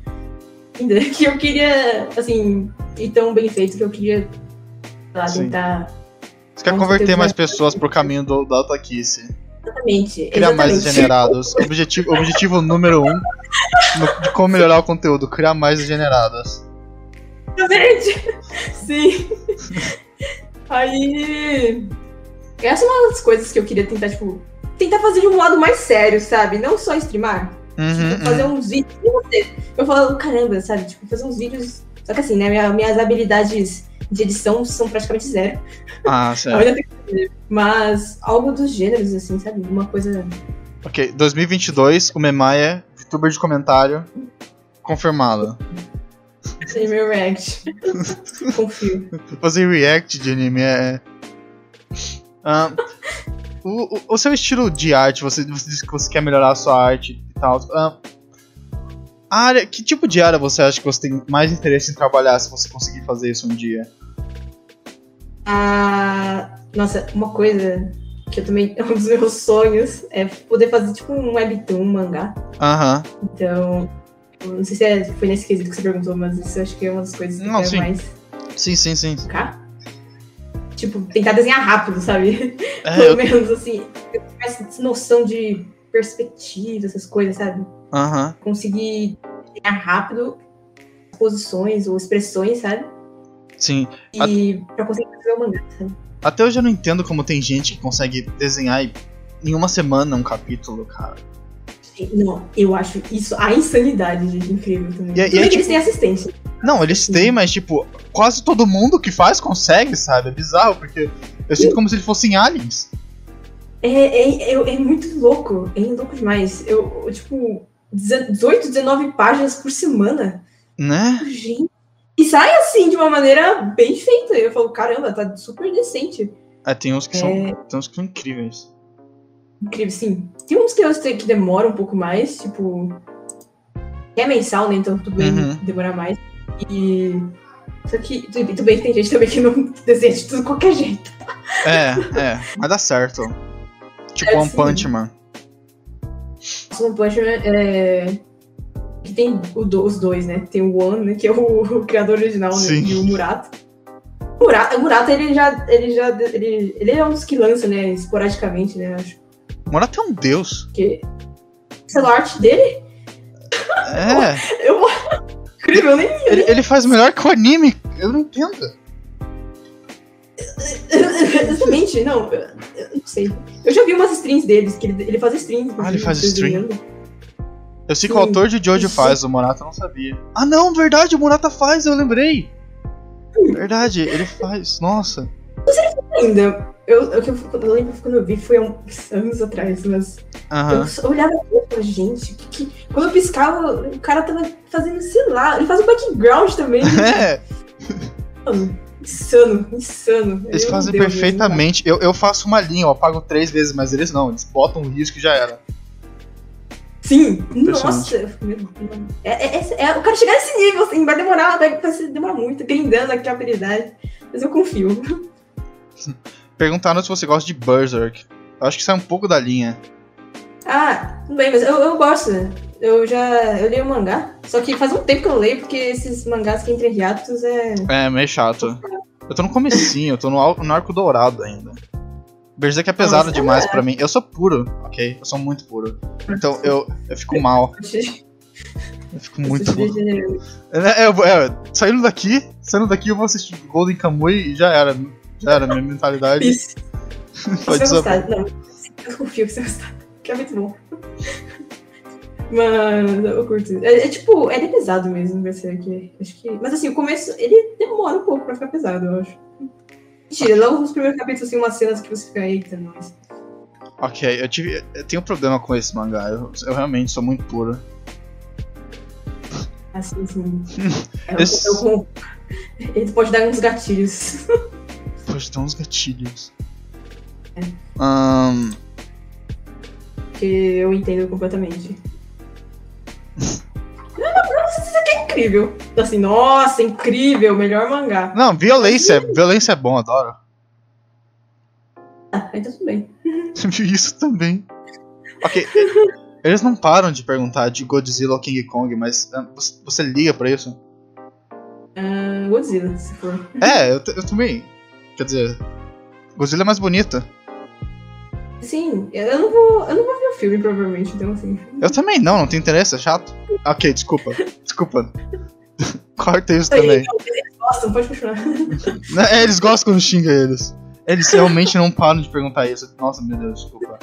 B: linda que eu queria, assim, e tão bem feito que eu queria, sei lá, tentar.
A: Você quer converter mais pessoas pro caminho do, da Otakice.
B: Exatamente.
A: Criar mais
B: exatamente.
A: degenerados. objetivo, objetivo número um no- de como melhorar o conteúdo, criar mais degenerados.
B: Exatamente. Sim. Aí. Essa é uma das coisas que eu queria tentar, tipo, tentar fazer de um lado mais sério, sabe? Não só streamar.
A: Uhum,
B: Tipo, fazer uns vídeos. Eu falo, caramba, sabe? Tipo, fazer uns vídeos. Só que assim, né? minha- minhas habilidades de edição são praticamente zero.
A: Ah, certo.
B: Mas algo dos gêneros, assim, sabe? Uma coisa.
A: Ok, 2022, o Memaia, youtuber de comentário, confirmado.
B: Sem meu react. Confio.
A: Fazer react de anime é. Ah, o, o, o seu estilo de arte, você, você disse que você quer melhorar a sua arte e tal. ah, a área, que tipo de área você acha que você tem mais interesse em trabalhar se você conseguir fazer isso um dia?
B: Ah, nossa, uma coisa que eu também. É um dos meus sonhos é poder fazer tipo um webtoon, um mangá.
A: Aham.
B: Então. Não sei se é- foi nesse quesito que você perguntou, mas isso eu acho que é uma das coisas que
A: Não,
B: eu quero
A: sim.
B: mais
A: Sim, sim, sim.
B: Tipo, tentar desenhar rápido, sabe?
A: É,
B: Pelo
A: eu-
B: menos, assim, eu essa noção de perspectiva, essas coisas, sabe?
A: Aham.
B: Conseguir desenhar rápido posições ou expressões, sabe?
A: Sim.
B: E pra conseguir fazer o mangá, sabe?
A: Até hoje eu não entendo como tem gente que consegue desenhar em- uma semana um capítulo, cara.
B: Não, eu acho isso a insanidade, gente, incrível também.
A: E é- e
B: Tudo
A: é
B: bem que
A: tipo-
B: eles têm assistente.
A: Não, eles têm, mas tipo, quase todo mundo que faz consegue, sabe? É bizarro, porque eu sinto como se eles fossem aliens.
B: É, é, é, é muito louco, é louco demais. Eu, tipo, 18, 19 páginas por semana.
A: Né?
B: Gente. E sai assim, de uma maneira bem feita. Eu falo, caramba, tá super decente.
A: É, tem uns que são.
B: É.
A: Tem uns que são incríveis.
B: Incrível, sim. Tem uns que eu sei que demoram um pouco mais, tipo. É mensal, né? Então tudo bem
A: Uhum.
B: demorar mais. E. Só que tudo, bem que tem gente também que não desenha de tudo de qualquer jeito.
A: É, é, mas dá certo. Tipo
B: É,
A: One
B: sim.
A: Punch Man.
B: One Punch Man é. Que tem o os dois, né? Tem o One, né? Que é o, o criador original, né?
A: Sim.
B: E o Murata. O Murata, o Murata, ele já. Ele já. Ele, ele é um dos que lança, né? Esporadicamente, né? Acho.
A: Murata é um deus.
B: Porque. Pixel art dele,
A: É.
B: eu. Incrível, nem
A: Ele, ele faz melhor que o anime. Eu não entendo.
B: Exatamente, não, eu, não sei. Eu já vi umas streams deles, que ele, ele faz streams.
A: Ah, ele faz
B: desenhando.
A: Eu sei que o autor de Jojo
B: Isso.
A: faz, o Murata eu não sabia. Ah, não, verdade, o Murata faz, eu lembrei. Verdade, ele faz. Nossa.
B: Ainda, eu, eu, eu, eu lembro quando eu vi, foi há uns anos atrás, mas
A: Aham.
B: eu olhava e falava, gente, que, que... quando eu piscava, o cara tava fazendo, sei lá, ele faz o background também.
A: É.
B: Mano, insano, insano.
A: Eles
B: Meu
A: fazem
B: Deus,
A: perfeitamente. Eu, eu faço uma linha, eu apago três vezes, mas eles não, eles botam um risco e já era.
B: Sim, nossa. É, é, é, é, o cara chegar nesse nível, assim, vai demorar, vai, vai demorar muito, grindando aqui a habilidade. Mas eu confio.
A: Perguntaram se você gosta de Berserk. Eu acho que sai um pouco da linha.
B: Ah, tudo bem, mas eu, eu gosto. Eu já. Eu leio o mangá. Só que faz um tempo que eu leio, porque esses mangás que entram em hiatos é.
A: É, meio chato. Eu tô no comecinho, eu tô no, no arco dourado ainda. Berserk é pesado
B: Nossa,
A: demais
B: é.
A: pra mim. Eu sou puro, ok? Eu sou muito puro. Então eu, eu fico mal. Eu fico muito mal. É, é, é, saindo daqui, saindo daqui eu vou assistir Golden Kamuy e já era. Já era minha mentalidade.
B: Isso.
A: Pode
B: Você vai gostar. Não, eu confio que você vai gostar. Que é muito bom. Mas eu curto. É, é tipo, ele é pesado mesmo, Berserk. Acho que. Mas assim, o começo, ele demora um pouco pra ficar pesado, eu acho. Mentira, logo nos primeiros capítulos tem umas cenas que você fica, eita, nós.
A: Ok, eu tive. Eu tenho um problema com esse mangá. Eu, eu realmente sou muito puro.
B: Assim, assim. Eu,
A: Esse-
B: eu, eu, ele pode dar uns gatilhos.
A: Pode dar uns gatilhos.
B: É.
A: Ahn,
B: Que eu entendo completamente. Nossa, isso aqui é incrível. Assim, nossa, incrível, melhor mangá.
A: não, violência. Violência é bom, adoro.
B: Ah, então tudo bem.
A: Isso também. Ok. Eles não param de perguntar de Godzilla ou King Kong, mas ah, você, você liga pra isso?
B: Ah, Godzilla, se for.
A: É, eu, eu também. Quer dizer, Godzilla é mais bonita.
B: Sim, eu não vou. Eu não vou ver o filme, provavelmente, então assim.
A: Eu também não, não tem interesse, é chato. Ok, desculpa. Desculpa. Corta isso também.
B: Nossa, não pode continuar.
A: É, eles gostam quando xinga eles. Eles realmente não param de perguntar isso. Nossa, meu Deus, desculpa.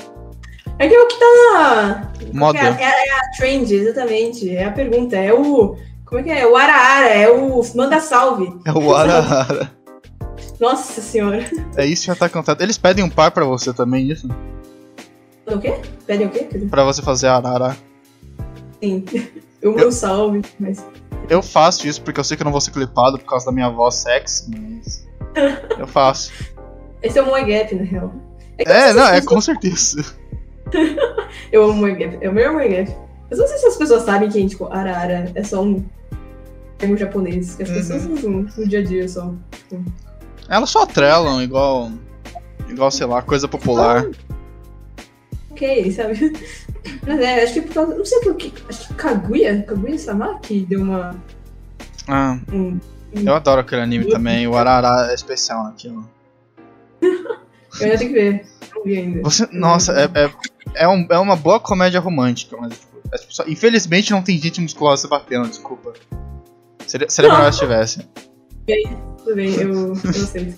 B: É que é o que tá na.
A: Moda.
B: É, a- é a trend, exatamente. É a pergunta. É o. Como é que é? O Araara, é o Manda Salve.
A: É o Arara.
B: Nossa senhora.
A: É isso já tá cantado. Eles pedem um par pra você também, isso?
B: O quê? Pedem o quê?
A: Pra você fazer Arara.
B: Sim. Eu mando salve, mas.
A: Eu faço isso porque eu sei que eu não vou ser clipado por causa da minha voz sexy, mas. Eu faço.
B: Esse é o Moe Gap, na real. eu
A: É,
B: sei
A: não, é com certeza.
B: Eu amo Moe Gap. É o melhor Moe Gap. Eu não sei se as pessoas sabem que, tipo, Arara é só um termo japonês. Que as
A: Uhum.
B: pessoas usam no dia a dia só.
A: Elas só atrelam igual. Igual, sei lá, coisa popular.
B: Ok, sabe? Mas é, acho que por causa. Não sei por que. Acho que Kaguya, Kaguya-sama, que deu uma.
A: Ah,
B: Um,
A: eu adoro aquele anime também. O Arara é especial naquilo.
B: eu ainda tenho que ver. Não vi ainda.
A: Você, nossa, é, é, é, um- é uma boa comédia romântica, mas tipo, é tipo só- infelizmente não tem gente musculosa batendo, desculpa. Seria, seria melhor se tivesse.
B: Tudo bem, eu, eu aceito.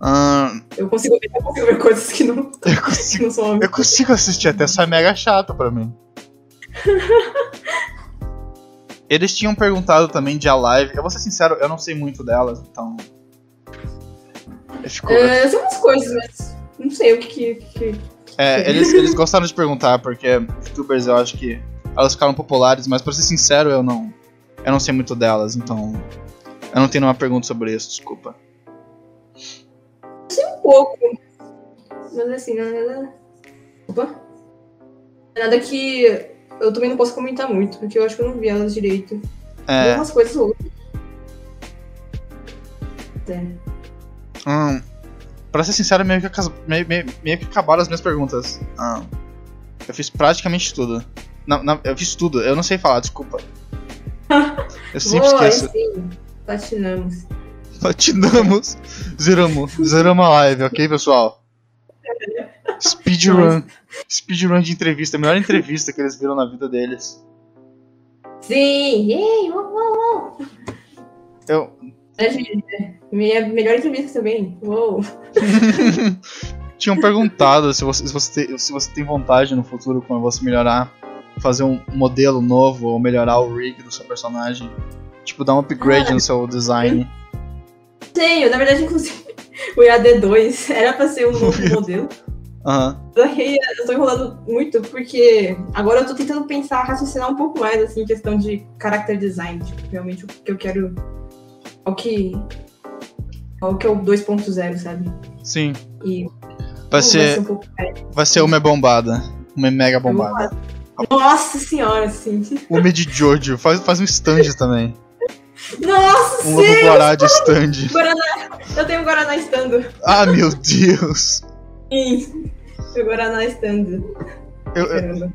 A: Ahn,
B: Eu consigo, ver, eu consigo ver coisas que não,
A: eu, consigo,
B: não são
A: eu consigo assistir até, só é mega chato pra mim. Eles tinham perguntado também de Alive. Eu vou ser sincero, eu não sei muito delas, então. Eu fico-
B: É, eu sei umas coisas, mas não sei o que que. que-
A: É, eles, eles gostaram de perguntar, porque youtubers eu acho que elas ficaram populares, mas pra ser sincero, eu não. Eu não sei muito delas, então. Eu não tenho nenhuma pergunta sobre isso, desculpa.
B: um pouco. Mas assim, não é nada. Opa! É Nada que eu também não posso comentar muito, porque eu acho que eu não vi elas direito.
A: É.
B: umas coisas ou outras. É.
A: Hum, pra ser sincero, meio que, meio, meio- meio que acabaram as minhas perguntas. Hum, eu fiz praticamente tudo. Não, não, eu fiz tudo, eu não sei falar, desculpa. Eu sempre
B: Boa,
A: esqueço.
B: sim. Platinamos.
A: Platinamos. Zeramos. Zeramos a live, ok, pessoal? Speedrun. Speedrun de entrevista. A melhor entrevista que eles viram na vida deles.
B: Sim! Yay! Uou, uou, uou.
A: Eu.
B: É, gente, Minha melhor entrevista também. Uou!
A: Tinham perguntado se você, se, você tem, se você tem vontade no futuro, quando você melhorar, fazer um modelo novo ou melhorar o rig do seu personagem. Tipo, dar um upgrade
B: Ah.
A: no seu design.
B: Tenho, na verdade, inclusive, o EAD2 era pra ser um novo modelo. Que eu tô enrolando muito, porque agora eu tô tentando pensar, raciocinar um pouco mais, assim, questão de character design. Tipo, realmente o que eu quero. O que. Qual que é o 2.0, sabe?
A: Sim.
B: E
A: Vai ser,
B: um pouco. é,
A: vai ser uma bombada. Uma mega bombada.
B: Nossa senhora, sim.
A: Uma de Jojo. Faz, faz um stand também.
B: Nossa,
A: Um
B: sim!
A: guará de stand.
B: Guaraná. Eu tenho Guaraná estando.
A: Ah, meu Deus.
B: Sim. O Guaraná estando.
A: Eu- eu-.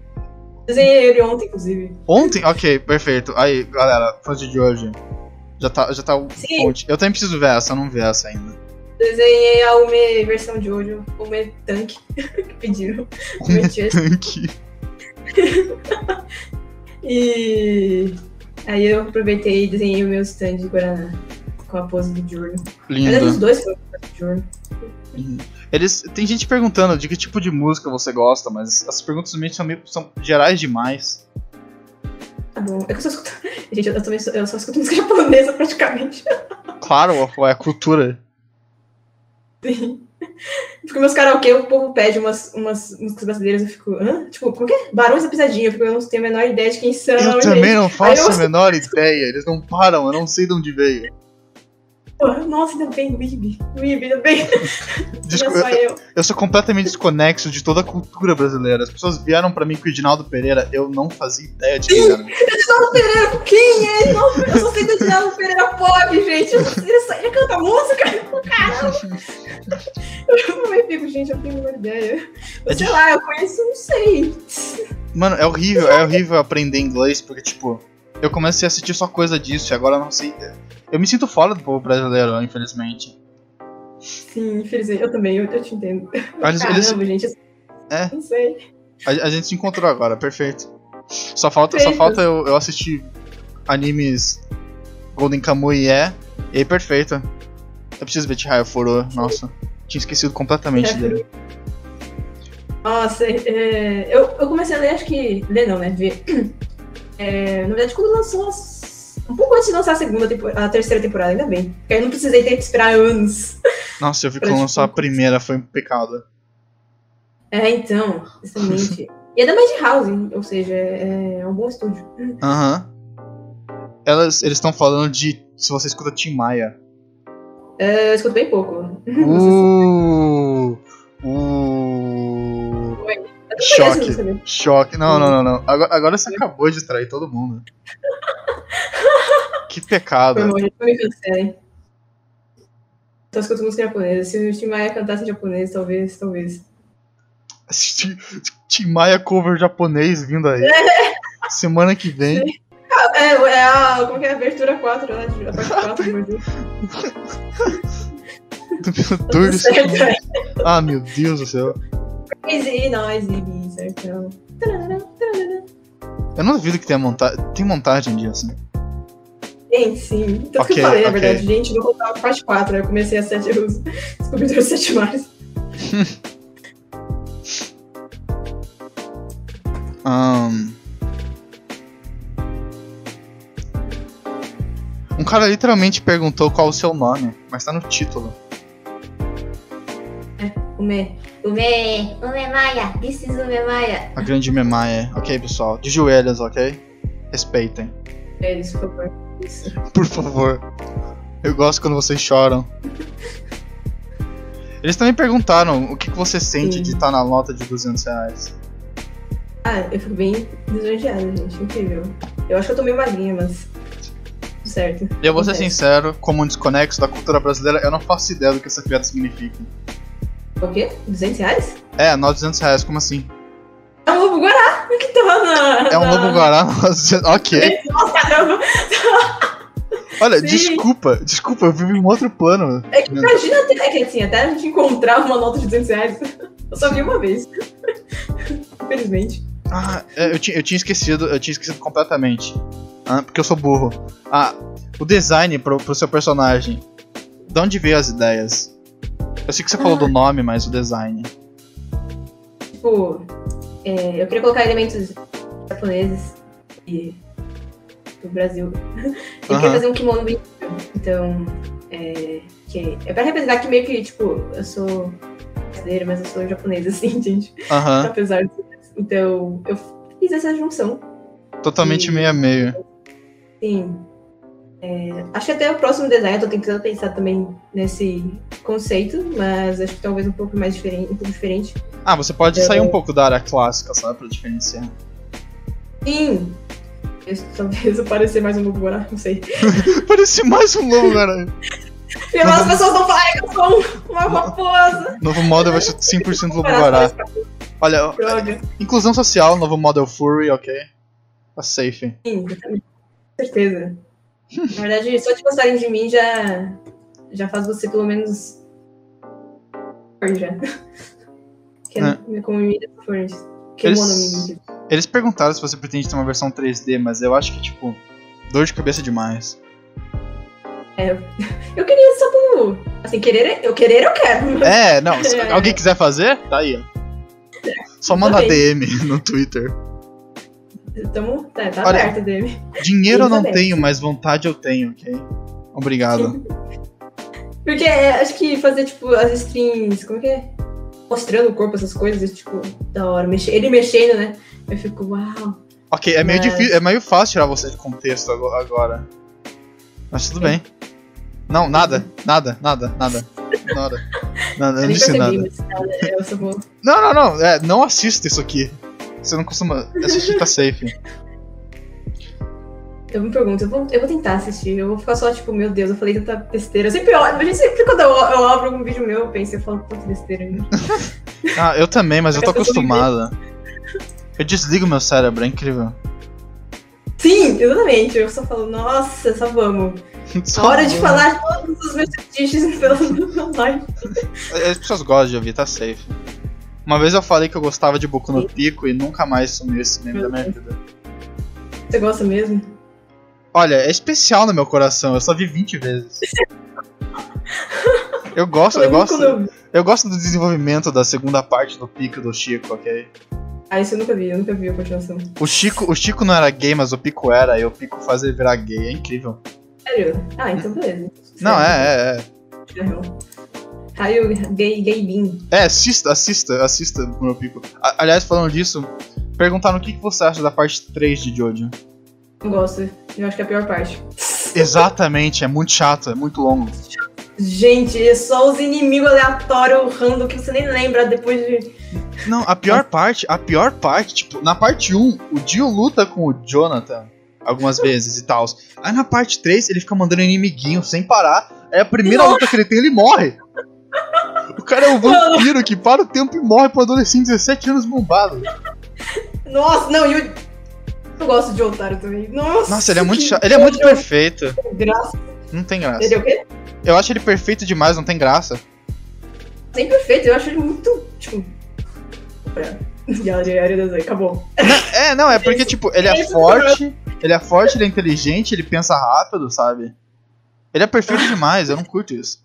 B: Desenhei ele ontem, inclusive.
A: ontem? Ok, perfeito. Aí, galera, fãs de Jojo. Já tá, já tá o fonte. Eu também preciso ver essa, eu não vi essa ainda.
B: Desenhei a Ume versão de hoje, Ume Tanque, que pediram. Ume Chest.
A: Tanque.
B: E aí eu aproveitei e desenhei o meu stand de Guaraná. Com a pose do Jordan. Mas é dos
A: Lindo.
B: dois foi do.
A: Eles, tem gente perguntando de que tipo de música você gosta, mas as perguntas realmente são, meio, são gerais demais.
B: Tá bom. É que eu só escuto. Gente, eu, também só, eu só escuto música japonesa praticamente.
A: Claro, é a cultura.
B: Sim. Porque meus karaokê, o povo pede umas, umas músicas brasileiras, eu fico, hã? Tipo, como que é? Barões da Pisadinha, eu, fico, eu não tenho a menor ideia de quem são.
A: Eu
B: gente.
A: também não faço
B: eu-
A: a menor ideia. Eles não param, eu não sei de onde veio.
B: Nossa, ainda bem, Weeb. Weeb, ainda bem.
A: Desculpa,
B: Não só eu.
A: Eu sou completamente desconexo de toda a cultura brasileira. As pessoas vieram pra mim com o Edinaldo Pereira, eu não fazia ideia de quem era.
B: Edinaldo Pereira, quem é Edinaldo Pereira? Eu só sei do Edinaldo Pereira pop, gente. Não Ele, ele canta música? Caramba. Eu também fico, gente, eu tenho uma ideia.
A: É
B: sei lá, eu conheço, não sei.
A: Mano, é horrível, é horrível aprender inglês, porque, tipo, eu comecei a assistir só coisa disso e agora eu não sei. Eu me sinto fora do povo brasileiro, infelizmente.
B: Sim, infelizmente, eu também, eu, eu te entendo.
A: Eles-
B: Caramba,
A: eles-
B: gente,
A: É.
B: não sei.
A: A, a gente se encontrou agora, perfeito. Só falta, só
B: Perfeito.
A: falta eu, eu assistir animes Golden Kamuy é, e aí perfeito. Eu preciso ver Chihaya Furo, nossa. Tinha esquecido completamente
B: É.
A: dele.
B: Nossa, é, eu, eu comecei a ler, acho que. Ler não, né? Ver. É, na verdade, quando lançou. as- Um pouco antes de lançar a segunda a terceira temporada, ainda bem. Porque aí eu não precisei ter que esperar anos.
A: Nossa, eu vi quando lançou a primeira, foi um pecado.
B: É, então, justamente. e é da Madhouse, ou seja, é, é um bom estúdio.
A: Aham. Elas, eles estão falando de se você escuta Tim Maia.
B: É, eu escuto bem pouco.
A: Uh, uh, choque,
B: dele.
A: choque. Não, não, não, não. Agora, agora você acabou de distrair todo mundo. Que pecado.
B: Foi mal, gente, não me cancelem. Só escuto música japonesa. Se o Tim Maia cantasse em japonês, talvez, talvez.
A: Tim Maia cover japonês vindo aí. Semana que vem.
B: É, é a. Como que é a abertura 4, né? A parte 4 do Brasil.
A: Meu
B: Tá
A: Deus
B: tudo
A: do céu.
B: certo, é.
A: Ah, meu Deus do céu.
B: Não, easy, certo.
A: Eu não duvido que tenha montagem. Tem montagem disso.
B: Tem, sim. Tanto que
A: Ok,
B: eu falei, na
A: ok.
B: verdade, gente, vou voltar a parte 4. Aí eu comecei a sete, os descobridores sete mares.
A: Ahn. Um cara literalmente perguntou qual o seu nome, mas tá no título.
B: Ume.
C: Ume, Ume Maia, this is Ume Maia.
A: A grande Memaia. Ok, pessoal. De joelhos, ok? Respeitem.
B: Eles, por favor.
A: Por favor. Eu gosto quando vocês choram. Eles também perguntaram o que, que você sente
B: Sim.
A: de estar na nota de 200 reais.
B: Ah, eu fico bem lisonjeada, gente. Incrível. Eu acho que eu tô meio magrinha, mas. Certo.
A: E eu vou ser sincero, como um desconexo da cultura brasileira, eu não faço ideia do que essa piada significa.
B: O quê? 200 reais?
A: É, nota de 200 reais, como assim?
B: É um lobo guará que tá na.
A: É um
B: na-
A: lobo guará? ok.
B: Nossa, caramba!
A: Olha,
B: Sim.
A: desculpa, desculpa, eu vivo em um outro plano.
B: É que imagina até, é que, assim, até a gente encontrar uma nota de 200 reais. Eu só vi uma vez. Infelizmente.
A: Ah, é, eu, tinha, eu tinha esquecido, eu tinha esquecido completamente. Ah, porque eu sou burro. Ah, o design pro, pro seu personagem. De onde veio as ideias? Eu sei que você falou do nome, mas o design.
B: Tipo, é, eu queria colocar elementos japoneses e do Brasil. Eu
A: Aham.
B: queria fazer um kimono bem. Então, é, que é pra representar que meio que, tipo, eu sou brasileira, mas eu sou japonesa, assim, entende?
A: Aham.
B: Apesar de. Então, eu fiz essa junção.
A: Totalmente
B: E-
A: meio a meio.
B: Sim. É, acho que até o próximo design eu tô tentando pensar também nesse conceito, mas acho que talvez um pouco mais diferente, um pouco diferente.
A: Ah, você pode
B: Eu-
A: sair um pouco da área clássica, sabe? Pra diferenciar.
B: Sim! Eu, talvez eu parecer mais um lobo não sei.
A: Parece mais um lobo, cara.
B: E as pessoas não falam que eu sou um- uma raposa!
A: Novo model vai ser 100% lobo guará. Olha,
B: Droga.
A: inclusão social, novo model furry, ok. Tá safe.
B: Sim, com certeza. Na verdade, só de gostarem de mim já, já faz você pelo menos. já. Que
A: É.
B: é. como
A: Eles- perguntaram se você pretende ter uma versão 3D, mas eu acho que, tipo, dor de cabeça demais.
B: Eu queria só por. Assim, querer, eu querer eu quero.
A: É, não, se
B: É.
A: alguém quiser fazer, tá aí, ó. Só manda
B: Também.
A: DM no Twitter.
B: Tamo, tá, tá
A: Olha,
B: aberto dele.
A: Dinheiro eu não tenho, mas vontade eu tenho, ok? Obrigado.
B: Porque é, acho que fazer, tipo, as streams, como que é? Mostrando o corpo, essas coisas, é, tipo, da hora. Mexe- ele mexendo, né? Eu fico, uau.
A: Ok, é meio
B: Mas-
A: difícil, é meio fácil tirar você de contexto ago- agora. Mas tudo bem. Não, nada, nada, nada, nada. Nada. Nada, eu
B: Eu
A: não disse nada.
B: nada.
A: Não, não, não, é, não assista isso aqui. Você não costuma assistir, tá safe.
B: Eu me pergunto, eu vou, eu vou tentar assistir. Eu vou ficar só, tipo, meu Deus, eu falei tanta besteira. Eu sempre olho, a gente sempre quando eu, eu abro algum vídeo meu, eu penso, eu falo tanta besteira. Né?
A: Ah, eu também, mas eu tô acostumada. Eu desligo meu cérebro, é incrível.
B: Sim, exatamente. Eu só falo, nossa, só vamos.
A: Só
B: Hora de
A: vamos.
B: falar todos os meus fetiches pela live.
A: As pessoas gostam de ouvir, tá safe. Uma vez eu falei que eu gostava de Boku no Pico e nunca mais sumiu esse meme da minha vida.
B: Você gosta mesmo?
A: Olha, é especial no meu coração, eu só vi 20 vezes. Eu gosto, eu
B: lembro
A: gosto.
B: eu.
A: Eu gosto do desenvolvimento da segunda parte do pico do Chico, ok?
B: Ah, isso eu nunca vi, eu nunca vi a continuação.
A: O Chico, o Chico não era gay, mas o Pico era, e o Pico faz ele virar gay, é incrível.
B: Sério? Ah, então beleza.
A: Não, é, é, é.
B: Raio gay, gay bean.
A: É, assista, assista, assista meu Pico. A- aliás, falando disso, perguntaram o que, que você acha da parte 3 de Jojo.
B: Não gosto. Eu acho que é a pior parte.
A: Exatamente, é muito chato, é muito longo.
B: Gente, é só os inimigos aleatórios random que você nem lembra depois de.
A: Não, a pior parte, a pior parte, tipo, na parte 1, o Dio luta com o Jonathan algumas vezes e tal. Aí na parte 3, ele fica mandando inimiguinho sem parar. Aí a primeira luta que ele tem, ele morre. O cara é um vampiro que para o tempo e morre pro adolescente de 17 anos bombado.
B: Nossa, não, e o. Eu gosto de Otário também. Nossa,
A: Nossa, ele é muito chato. Ele é muito perfeito.
B: Graça.
A: Não tem graça.
B: Ele é o quê?
A: Eu acho ele perfeito demais, não tem graça.
B: Sem perfeito, eu acho ele muito. Tipo. Das acabou.
A: É, não, é porque, tipo, ele é
B: Esse-
A: forte, ele é forte, ele é inteligente, ele pensa rápido, sabe? Ele é perfeito demais, eu não curto isso.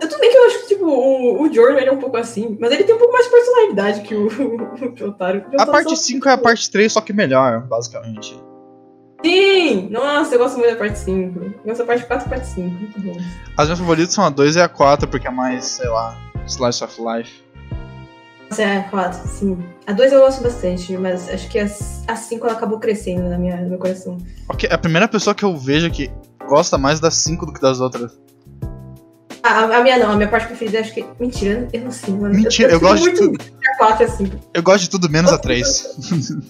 B: Eu tudo bem que eu acho que, tipo, o, o Jordan ele é um pouco assim, mas ele tem um pouco mais de personalidade que o, o Otário. O
A: A
B: Jotaro
A: parte
B: só-
A: 5 é a parte 3, só que melhor, basicamente.
B: Sim! Nossa, eu gosto muito da parte 5. Eu gosto da parte 4 e parte 5. Muito bom.
A: As minhas favoritas são a 2 e a 4, porque é mais, sei lá, slice of life.
B: Nossa, é a 4, sim. A 2 eu gosto bastante, mas acho que a 5 ela acabou crescendo na minha, no meu coração.
A: Ok, é a primeira pessoa que eu vejo que gosta mais das 5 do que das outras.
B: A, a minha não, a minha parte preferida acho que. Mentira, eu não sei, mano.
A: Mentira, eu
B: fico
A: gosto de
B: muito A 4 e a 5.
A: Eu gosto de tudo menos a 3.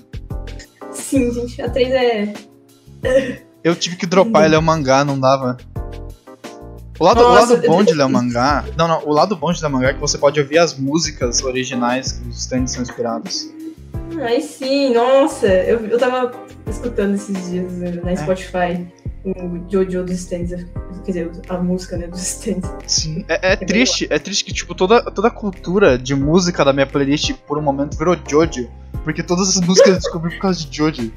B: Sim, gente. A 3 é.
A: Eu tive que dropar ele é o mangá, não dava. O lado, o
B: Nossa,
A: lado bom de ler o
B: eu-
A: mangá. Não, não, o lado bom de ler o mangá é que você pode ouvir as músicas originais que os stands são inspirados.
B: Aí sim, nossa. Eu, eu tava escutando esses dias eh,
A: É.
B: na Spotify o Jojo dos stands. Quer dizer, a música, né, dos stands.
A: Sim. É, é triste, é triste que, tipo, toda, toda a cultura de música da minha playlist por um momento virou Jojo. Porque todas as músicas eu descobri por causa de Jojo.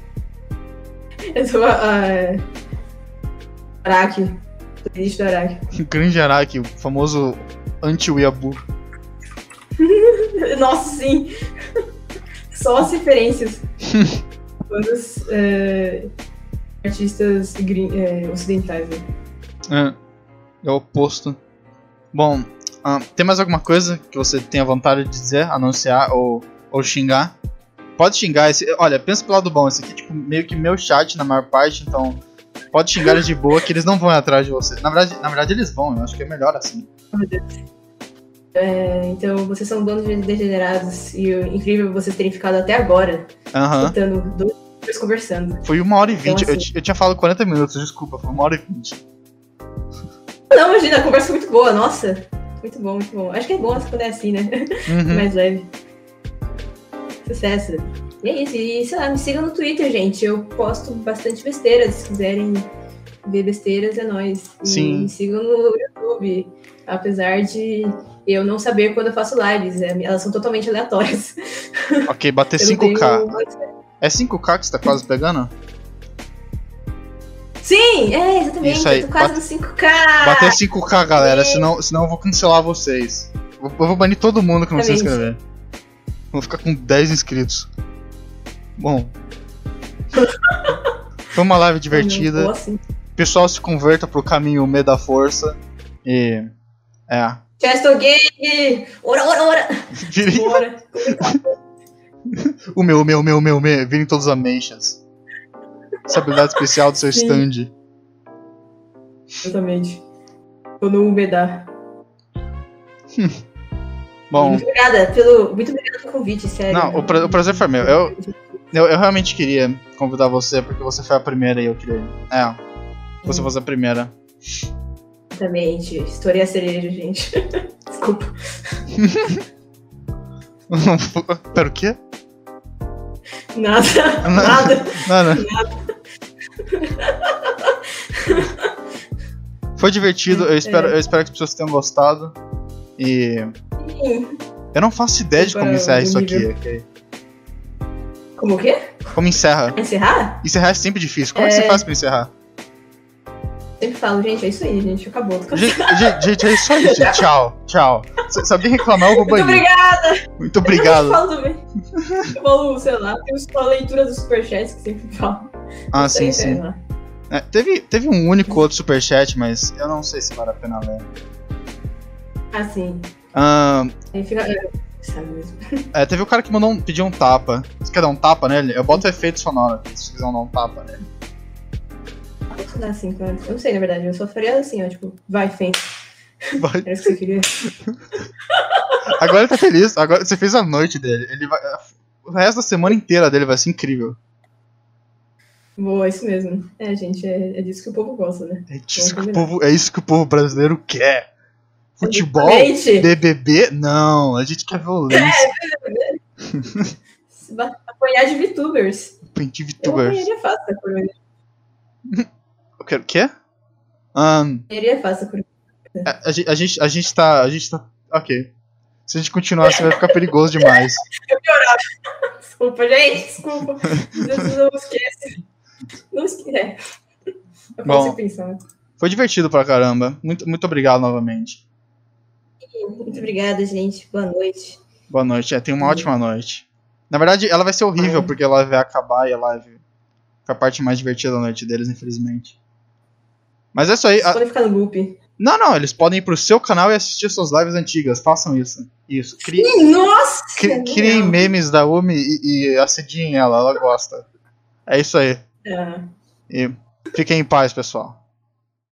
B: Eu sou a. a... Araki. Playlist do Araki.
A: O grande Araki, o famoso anti-Weeaboo.
B: Nossa, sim. Só as referências. Bandas é, artistas é, ocidentais, né?
A: É, é o oposto. Bom, ah, tem mais alguma coisa que você tenha vontade de dizer, anunciar ou, ou xingar? Pode xingar esse. Olha, pensa pelo lado bom, esse aqui é tipo meio que meu chat na maior parte, então. pode xingar eles de boa que eles não vão atrás de você. Na verdade, na verdade eles vão, eu acho que é melhor assim.
B: É, então, vocês são donos de degenerados e é incrível vocês terem ficado até agora
A: Aham.
B: escutando dois conversando.
A: Foi uma hora e vinte.
B: Então,
A: eu,
B: assim-
A: ti- eu tinha falado 40 minutos, desculpa, foi uma hora e vinte.
B: Não, imagina, a conversa foi muito boa, nossa. Muito bom, muito bom. Acho que é bom quando é assim, né?
A: Uhum.
B: Mais leve. Sucesso. E é isso. E sei lá, me sigam no Twitter, gente. Eu posto bastante besteiras. Se quiserem ver besteiras, é nóis. E
A: Sim.
B: me sigam no YouTube. Apesar de eu não saber quando eu faço lives. é, Elas são totalmente aleatórias.
A: Ok, bater
B: Eu não
A: 5k.
B: tenho-
A: É 5k que você tá quase pegando?
B: Sim, é, exatamente.
A: Isso aí,
B: Eu tô quase
A: bate-
B: no 5K.
A: Bater 5k, galera,
B: É.
A: senão, senão eu vou cancelar vocês. Eu eu vou banir todo mundo que não se inscrever. Vou ficar com 10 inscritos. Bom. Foi uma live divertida.
B: assim.
A: Pessoal se converta pro caminho meio da força. E. É.
B: Chesto Gang! Ora, ora, ora!
A: Virem
B: Bora!
A: o meu, o meu, o meu, o meu, o meu. Virem todos as ameixas. Essa habilidade especial do seu
B: Sim.
A: stand.
B: Exatamente. No Umedar.
A: Bom,
B: Muito obrigada pelo. Muito obrigada pelo convite, sério.
A: Não, o pra- o prazer foi meu. Eu- eu, eu realmente queria convidar você porque você foi a primeira e eu queria. É, você fosse a primeira.
B: Exatamente. Estourei a cereja, gente. Desculpa.
A: Pera, o quê?
B: Nada. Nada.
A: Não, não. Foi divertido, eu espero,
B: É.
A: eu espero que as pessoas tenham gostado. E eu não faço ideia de como
B: o
A: isso aqui.
B: nível.
A: ok?
B: Como o quê?
A: Como encerra?
B: Encerrar?
A: Encerrar é sempre difícil. Como é que
B: É.
A: você faz pra encerrar?
B: Sempre falo, gente, é isso aí, gente. Acabou.
A: Gente, gente, é isso aí, gente. Tchau, tchau. Alguém reclamar, eu vou
B: Muito
A: banir.
B: obrigada!
A: Muito
B: Eu
A: obrigado.
B: falo também. Eu falo, sei lá, tem a leitura dos superchats que sempre falo.
A: Ah, sim, sim.
B: lá.
A: É, teve, teve um único outro superchat, mas eu não sei se vale a pena ler.
B: Ah, sim. Aí fica. é,
A: teve o cara que mandou um, pediu um tapa. Você quer dar um tapa nele? Eu boto efeito sonoro aqui, se quiserem dar um tapa nele.
B: Assim? Eu não sei, na verdade. Eu só faria assim, ó. Tipo, vai, Fen.
A: Vai.
B: Era isso que você queria.
A: Agora ele tá feliz, agora você fez a noite dele. Ele vai, o resto da semana inteira dele vai ser incrível.
B: Boa, isso mesmo. É, gente, é, é disso que o povo gosta, né?
A: É isso, que o povo, é isso que o povo brasileiro quer. Futebol?
B: Exatamente.
A: BBB? Não, a gente quer violência.
B: Se ba- Apanhar de VTubers. Eu
A: VTubers.
B: apanharia fácil.
A: Eu quero o quê? Ahn,
B: Apanharia fácil da coroa.
A: A, a gente- a gente, a gente tá. A gente tá. Ok. Se a gente continuar assim vai ficar perigoso demais.
B: Desculpa, gente, desculpa. Não esquece. Não esquece. É. Eu
A: Bom.
B: pensar.
A: Foi divertido pra caramba. Muito, muito obrigado novamente.
B: Muito obrigada, gente. Boa noite.
A: Boa noite. É, tenha uma ótima noite. Na verdade, ela vai ser horrível,
B: Ai.
A: porque a live vai acabar e a live foi a parte mais divertida da noite deles, infelizmente. Mas é isso aí.
B: Vocês
A: a-
B: podem ficar no loop.
A: Não, não, eles podem ir pro seu canal e assistir suas lives antigas. Façam isso. Isso. Cri...
B: Nossa!
A: cri- Criem memes da Umi e, e assediem ela, ela gosta. É isso aí.
B: Ah.
A: E fiquem em paz, pessoal.